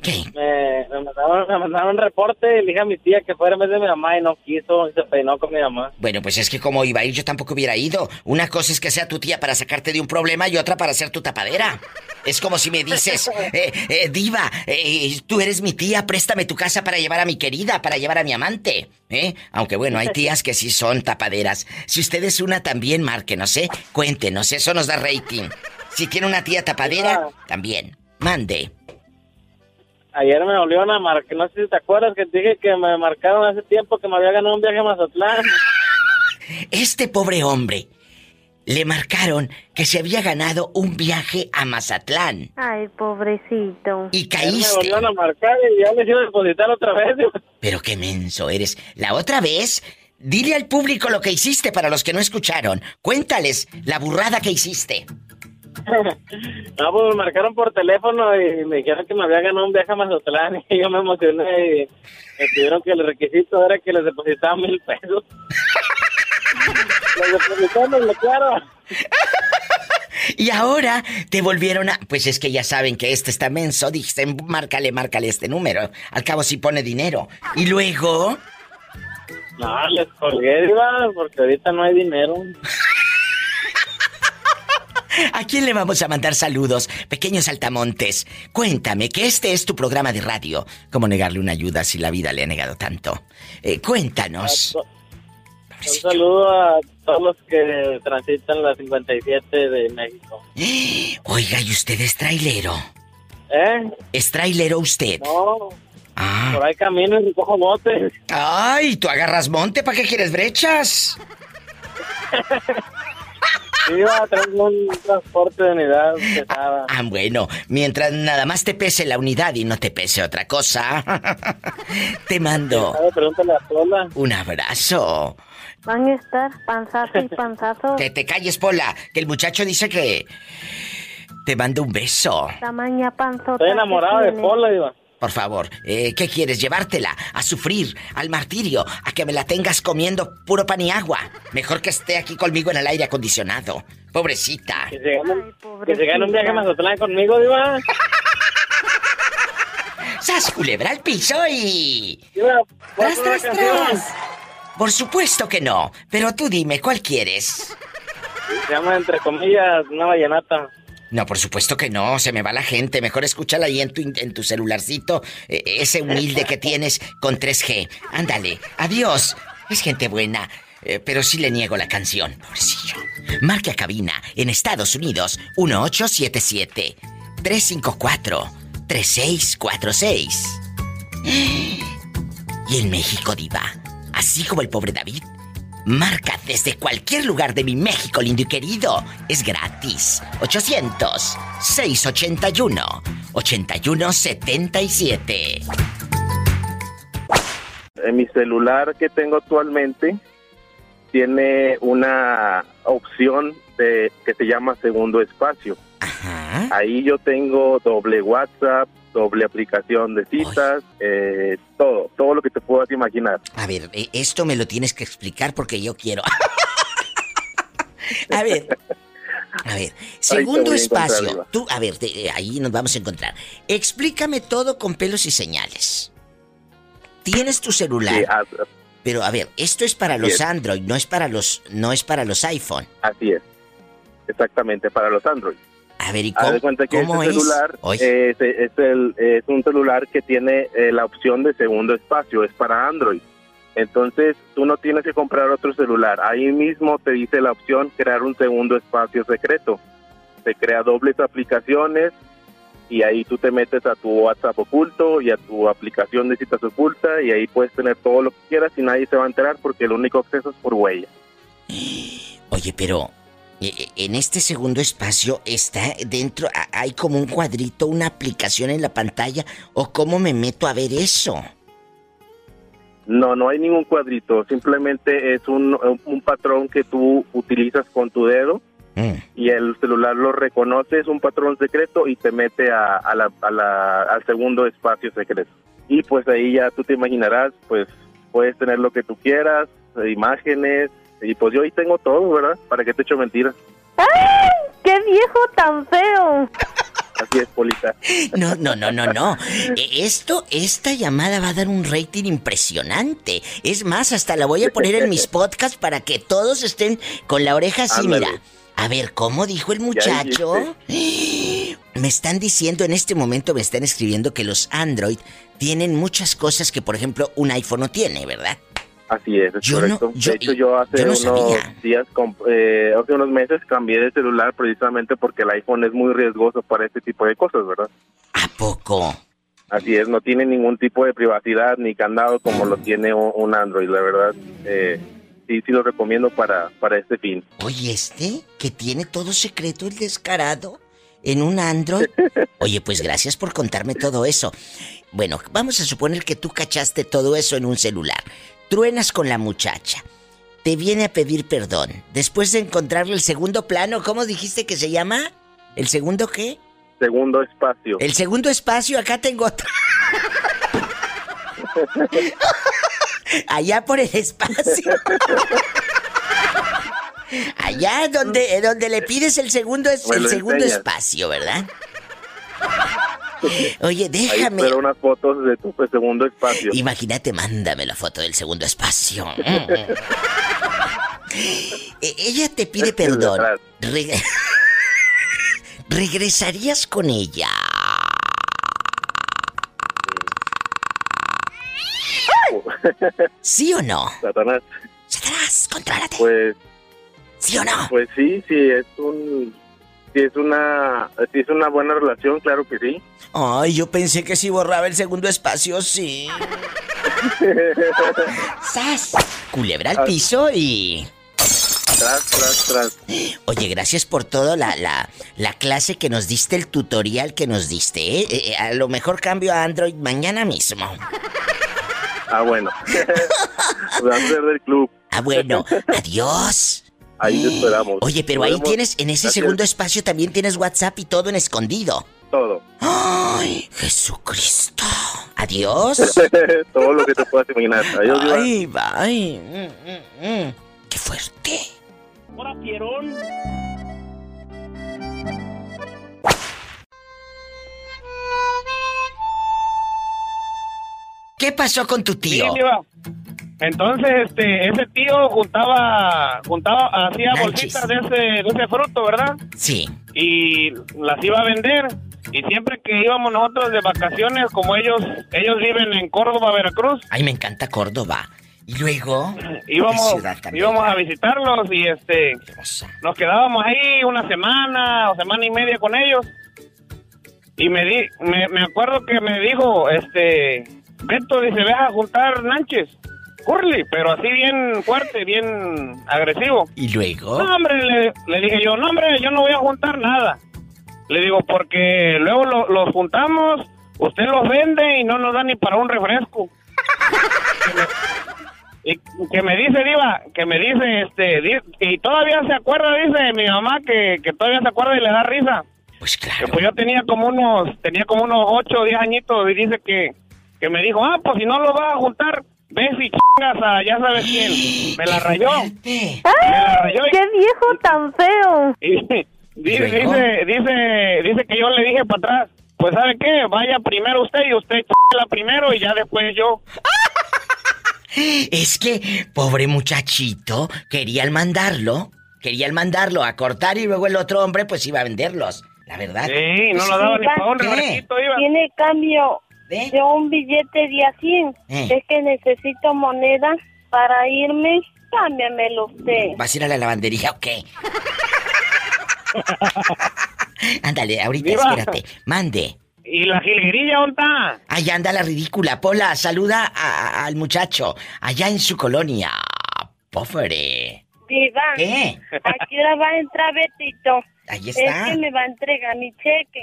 me, me mandaron, me mandaron un reporte y le dije a mi tía que fuera en vez de mi mamá y no quiso y se peinó con mi mamá. Bueno, pues es que como iba a ir yo tampoco hubiera ido. Una cosa es que sea tu tía para sacarte de un problema y otra para ser tu tapadera. Es como si me dices, eh, eh, diva, eh, tú eres mi tía, préstame tu casa para llevar a mi querida, para llevar a mi amante. ¿eh? Aunque bueno, hay tías que sí son tapaderas. Si usted es una también, márquenos, ¿eh? Cuéntenos, eso nos da rating. Si tiene una tía tapadera, también. Mande. Ayer me volvieron a marcar, no sé si te acuerdas que te dije que me marcaron hace tiempo que me había ganado un viaje a Mazatlán. Este pobre hombre le marcaron que se había ganado un viaje a Mazatlán. Ay, pobrecito. Y Me caíste. volvieron a marcar y ya les iba a depositar otra vez. Pero qué menso eres. La otra vez, dile al público lo que hiciste para los que no escucharon. Cuéntales la burrada que hiciste. No, pues me marcaron por teléfono y me dijeron que me había ganado un viaje a Mazatlán y yo me emocioné y me pidieron que el requisito era que les depositaba mil pesos. les depositaron, me bloquearon. Y ahora te volvieron a... Pues es que ya saben que este está menso. Dijiste, márcale, márcale este número. Al cabo sí pone dinero. Y luego... No, les colgué, porque ahorita no hay dinero. ¿A quién le vamos a mandar saludos? Pequeños altamontes. Cuéntame que este es tu programa de radio. ¿Cómo negarle una ayuda si la vida le ha negado tanto? Eh, cuéntanos. Un saludo a todos los que transitan la 57 de México. Oiga, ¿y usted es trailero? ¿Eh? ¿Es trailero usted? No. Ah. Por ahí camino y cojo botes. Ay, tú agarras monte, ¿para qué quieres brechas? Sí, Diva, traigo un transporte de unidad pesada. Ah, bueno, mientras nada más te pese la unidad y no te pese otra cosa. te mando ¿Sabe? Pregúntale a Pola. un abrazo. Van a estar panzazo y panzazo. Que te calles, Pola, que el muchacho dice que te mando un beso. Tamaña panzota. Estoy enamorado de. Pola, Diva. Por favor, eh, ¿qué quieres? ¿Llevártela? ¿A sufrir? ¿Al martirio? ¿A que me la tengas comiendo puro pan y agua? Mejor que esté aquí conmigo en el aire acondicionado. Pobrecita. Que se gane, que se gane un viaje a Mazatlán conmigo, Diva. ¡Sas, culebra al piso y... Diva, ¿cuál ¡Tras, tras, tras! Por supuesto que no, pero tú dime, ¿cuál quieres? Se llama, entre comillas, una vallenata. No, por supuesto que no, se me va la gente. Mejor escúchala ahí en tu, en tu celularcito, eh, ese humilde que tienes con 3G. Ándale, adiós. Es gente buena, eh, pero sí le niego la canción, pobrecillo. Marque a cabina en Estados Unidos 1877-354-3646. Y en México, diva, así como el pobre David, Marca desde cualquier lugar de mi México lindo y querido. Es gratis. 800-681-8177. En mi celular que tengo actualmente tiene una opción de que se llama segundo espacio. Ahí yo tengo doble WhatsApp, doble aplicación de citas, eh, todo, todo lo que te puedas imaginar. A ver, eh, esto me lo tienes que explicar porque yo quiero. a ver. A ver, segundo espacio. Tú, a ver, te- ahí nos vamos a encontrar. Explícame todo con pelos y señales. Tienes tu celular. Sí, ah, Pero a ver, esto es para los es. Android, no es para los no es para los iPhone. Así es, exactamente, para los Android. A ver, ¿y Haz cómo, de cuenta que cómo este es? celular Oye. es, es el- es un celular que tiene eh, la opción de segundo espacio, es para Android. Entonces, tú no tienes que comprar otro celular. Ahí mismo te dice la opción crear un segundo espacio secreto. Se crea dobles aplicaciones y ahí tú te metes a tu WhatsApp oculto y a tu aplicación de citas oculta y ahí puedes tener todo lo que quieras y nadie se va a enterar porque el único acceso es por huella. Oye, pero eh, eh, en este segundo espacio está dentro hay como un cuadrito, una aplicación en la pantalla o cómo me meto a ver eso. No, no hay ningún cuadrito, simplemente es un, un patrón que tú utilizas con tu dedo Mm. y el celular lo reconoce, es un patrón secreto y te mete a, a la- a la- al segundo espacio secreto. Y pues ahí ya tú te imaginarás, pues puedes tener lo que tú quieras, eh, imágenes, y pues yo ahí tengo todo, ¿verdad? ¿Para qué te echo mentiras? ¡Ay! ¡Qué viejo tan feo! Así es, Polita. No, no, no, no, no. E- Esto, esta llamada va a dar un rating impresionante. Es más, hasta la voy a poner en mis podcasts para que todos estén con la oreja así, Ándale. mira. A ver, ¿cómo dijo el muchacho? Me están diciendo en este momento, me están escribiendo que los Android tienen muchas cosas que, por ejemplo, un iPhone no tiene, ¿verdad? Así es, es Yo no- correcto. yo- de hecho, yo hace yo no unos sabía. días, eh, hace unos meses cambié de celular precisamente porque el iPhone es muy riesgoso para este tipo de cosas, ¿verdad? ¿A poco? Así es, no tiene ningún tipo de privacidad ni candado como lo tiene un, un Android, la verdad. Eh, sí, sí lo recomiendo para, para este fin. Oye, este, que tiene todo secreto el descarado en un Android. Oye, pues gracias por contarme todo eso. Bueno, vamos a suponer que tú cachaste todo eso en un celular. Truenas con la muchacha. Te viene a pedir perdón. Después de encontrarle el segundo plano, ¿cómo dijiste que se llama? ¿El segundo qué? Segundo espacio. El segundo espacio, acá tengo otro. Allá por el espacio. Allá donde, donde le pides el segundo, el segundo enseñas. espacio, ¿verdad? Oye, déjame. espero unas fotos de tu pues, segundo espacio. Imagínate, mándame la foto del segundo espacio. E- ella te pide perdón. Re- ¿Regresarías con ella? ¿Sí o no? Satanás. Satanás, contrólate. Pues. ¿Sí o no? Pues sí, sí, es un. Si es una. Si es una buena relación, claro que sí. Ay, yo pensé que si borraba el segundo espacio, sí. ¡Sas! Culebra al piso y... Tras, tras, tras. Oye, gracias por todo la, la, la clase que nos diste, el tutorial que nos diste, ¿eh? Eh, eh, A lo mejor cambio a Android mañana mismo. Ah, bueno. Va a ser del club. Ah, bueno. Adiós. Ahí te esperamos. Oye, pero ahí tienes, en ese Gracias. segundo espacio también tienes WhatsApp y todo en escondido. Todo. ¡Ay, Jesucristo! Adiós. Todo lo que te puedas imaginar. Adiós. Ay, bye. Mm, mm, mm. ¡Qué fuerte! Ahora, Pierón. ¿Qué pasó con tu tío? Sí. Entonces, este, ese tío juntaba, juntaba, hacía Nanchis. bolsitas de ese, de ese fruto, ¿verdad? Sí. Y las iba a vender. Y siempre que íbamos nosotros de vacaciones, como ellos, ellos viven en Córdoba, Veracruz, Ay, me encanta Córdoba. Y luego. íbamos, íbamos a visitarlos y este, nos quedábamos ahí una semana o semana y media con ellos. Y me di, me, me acuerdo que me dijo, este, Beto dice, ve a juntar nanches. Curly, pero así bien fuerte, bien agresivo. ¿Y luego? No, hombre, le, le dije yo, no, hombre, yo no voy a juntar nada. Le digo, porque luego lo- los juntamos, usted los vende y no nos da ni para un refresco. Y que me dice, Diva, que me dice, este, y todavía se acuerda, dice mi mamá, que, que todavía se acuerda y le da risa. Pues Que pues yo tenía como unos, tenía como unos 8 o 10 añitos y dice que, que me dijo, ah, pues si no lo vas a juntar, ves y chingas a ya sabes quién. Me la rayó. ¡Ay! rayó y- ¡Qué viejo tan feo! Y dice, dice, dice, dice que yo le dije para atrás, pues ¿sabe qué? Vaya primero usted y usted la primero y ya después yo. Es que, pobre muchachito, querían mandarlo, querían mandarlo a cortar y luego el otro hombre pues iba a venderlos. La verdad. Sí, no lo daba ni para un ¿Qué? refresquito, iba. Tiene cambio de un billete de a 100. Eh. Es que necesito moneda para irme. Cámbiamelo usted. ¿Vas a ir a la lavandería o qué? Ándale, ahorita, Diva. espérate. Mande. ¿Y la jilguerilla dónde está? Ahí anda la ridícula. Pola, saluda a- a- al muchacho. Allá en su colonia. Pobre. Diva. ¿Qué? ¿A qué hora va a entrar Betito? Ahí Es está. que me va a entregar mi cheque.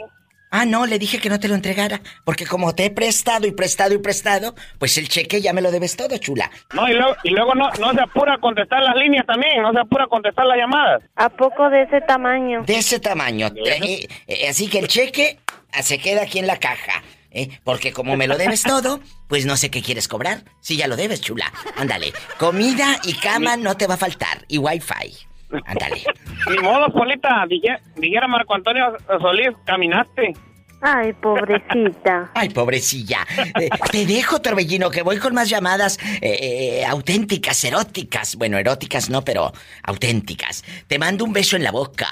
Ah, no, le dije que no te lo entregara. Porque como te he prestado y prestado y prestado, pues el cheque ya me lo debes todo, chula. No, y luego, y luego no, no se apura a contestar las líneas también, no se apura a contestar las llamadas. ¿A poco de ese tamaño? De ese tamaño. Eh, eh, así que el cheque ah, se queda aquí en la caja. ¿eh? Porque como me lo debes todo, pues no sé qué quieres cobrar. Si ya lo debes, chula. Ándale. Comida y cama no te va a faltar. Y wifi. Ándale. Ni modo, Polita, dije- dijera Marco Antonio Solís, caminaste. Ay, pobrecita. Ay, pobrecilla. Eh, te dejo, Torbellino, que voy con más llamadas eh, eh, auténticas, eróticas. Bueno, eróticas no, pero auténticas. Te mando un beso en la boca.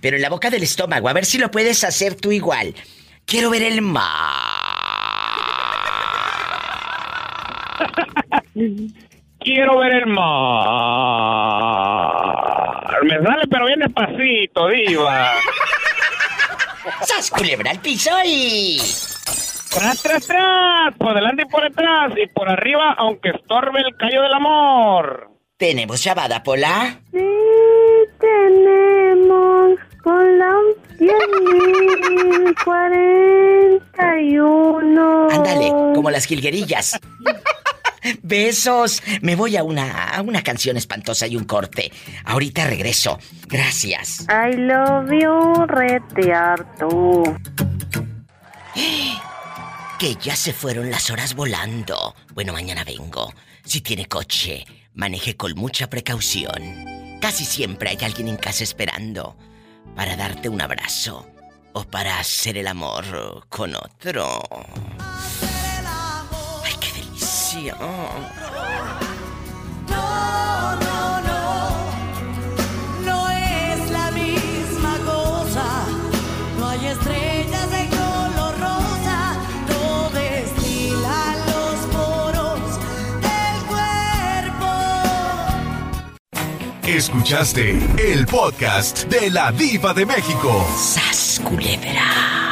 Pero en la boca del estómago. A ver si lo puedes hacer tú igual. Quiero ver el mar. Quiero ver el mar. Me sale, pero bien despacito, diva. ¡Sas, culebra al piso y... Tras, tras, tras, por delante y por detrás y por arriba, aunque estorbe el callo del amor. ¿Tenemos llamada, Pola? Sí, tenemos con la 10.041. Ándale, como las jilguerillas. Besos. Me voy a una, a una canción espantosa y un corte. Ahorita regreso. Gracias. I love you, retearto. Que ya se fueron las horas volando. Bueno, mañana vengo. Si tiene coche, maneje con mucha precaución. Casi siempre hay alguien en casa esperando para darte un abrazo o para hacer el amor con otro. ¡Ay, qué delicia! No, no, no, no es la misma cosa. No hay estrellas de color rosa, no destila los poros del cuerpo. Escuchaste el podcast de la Diva de México. ¡Sas, culebra!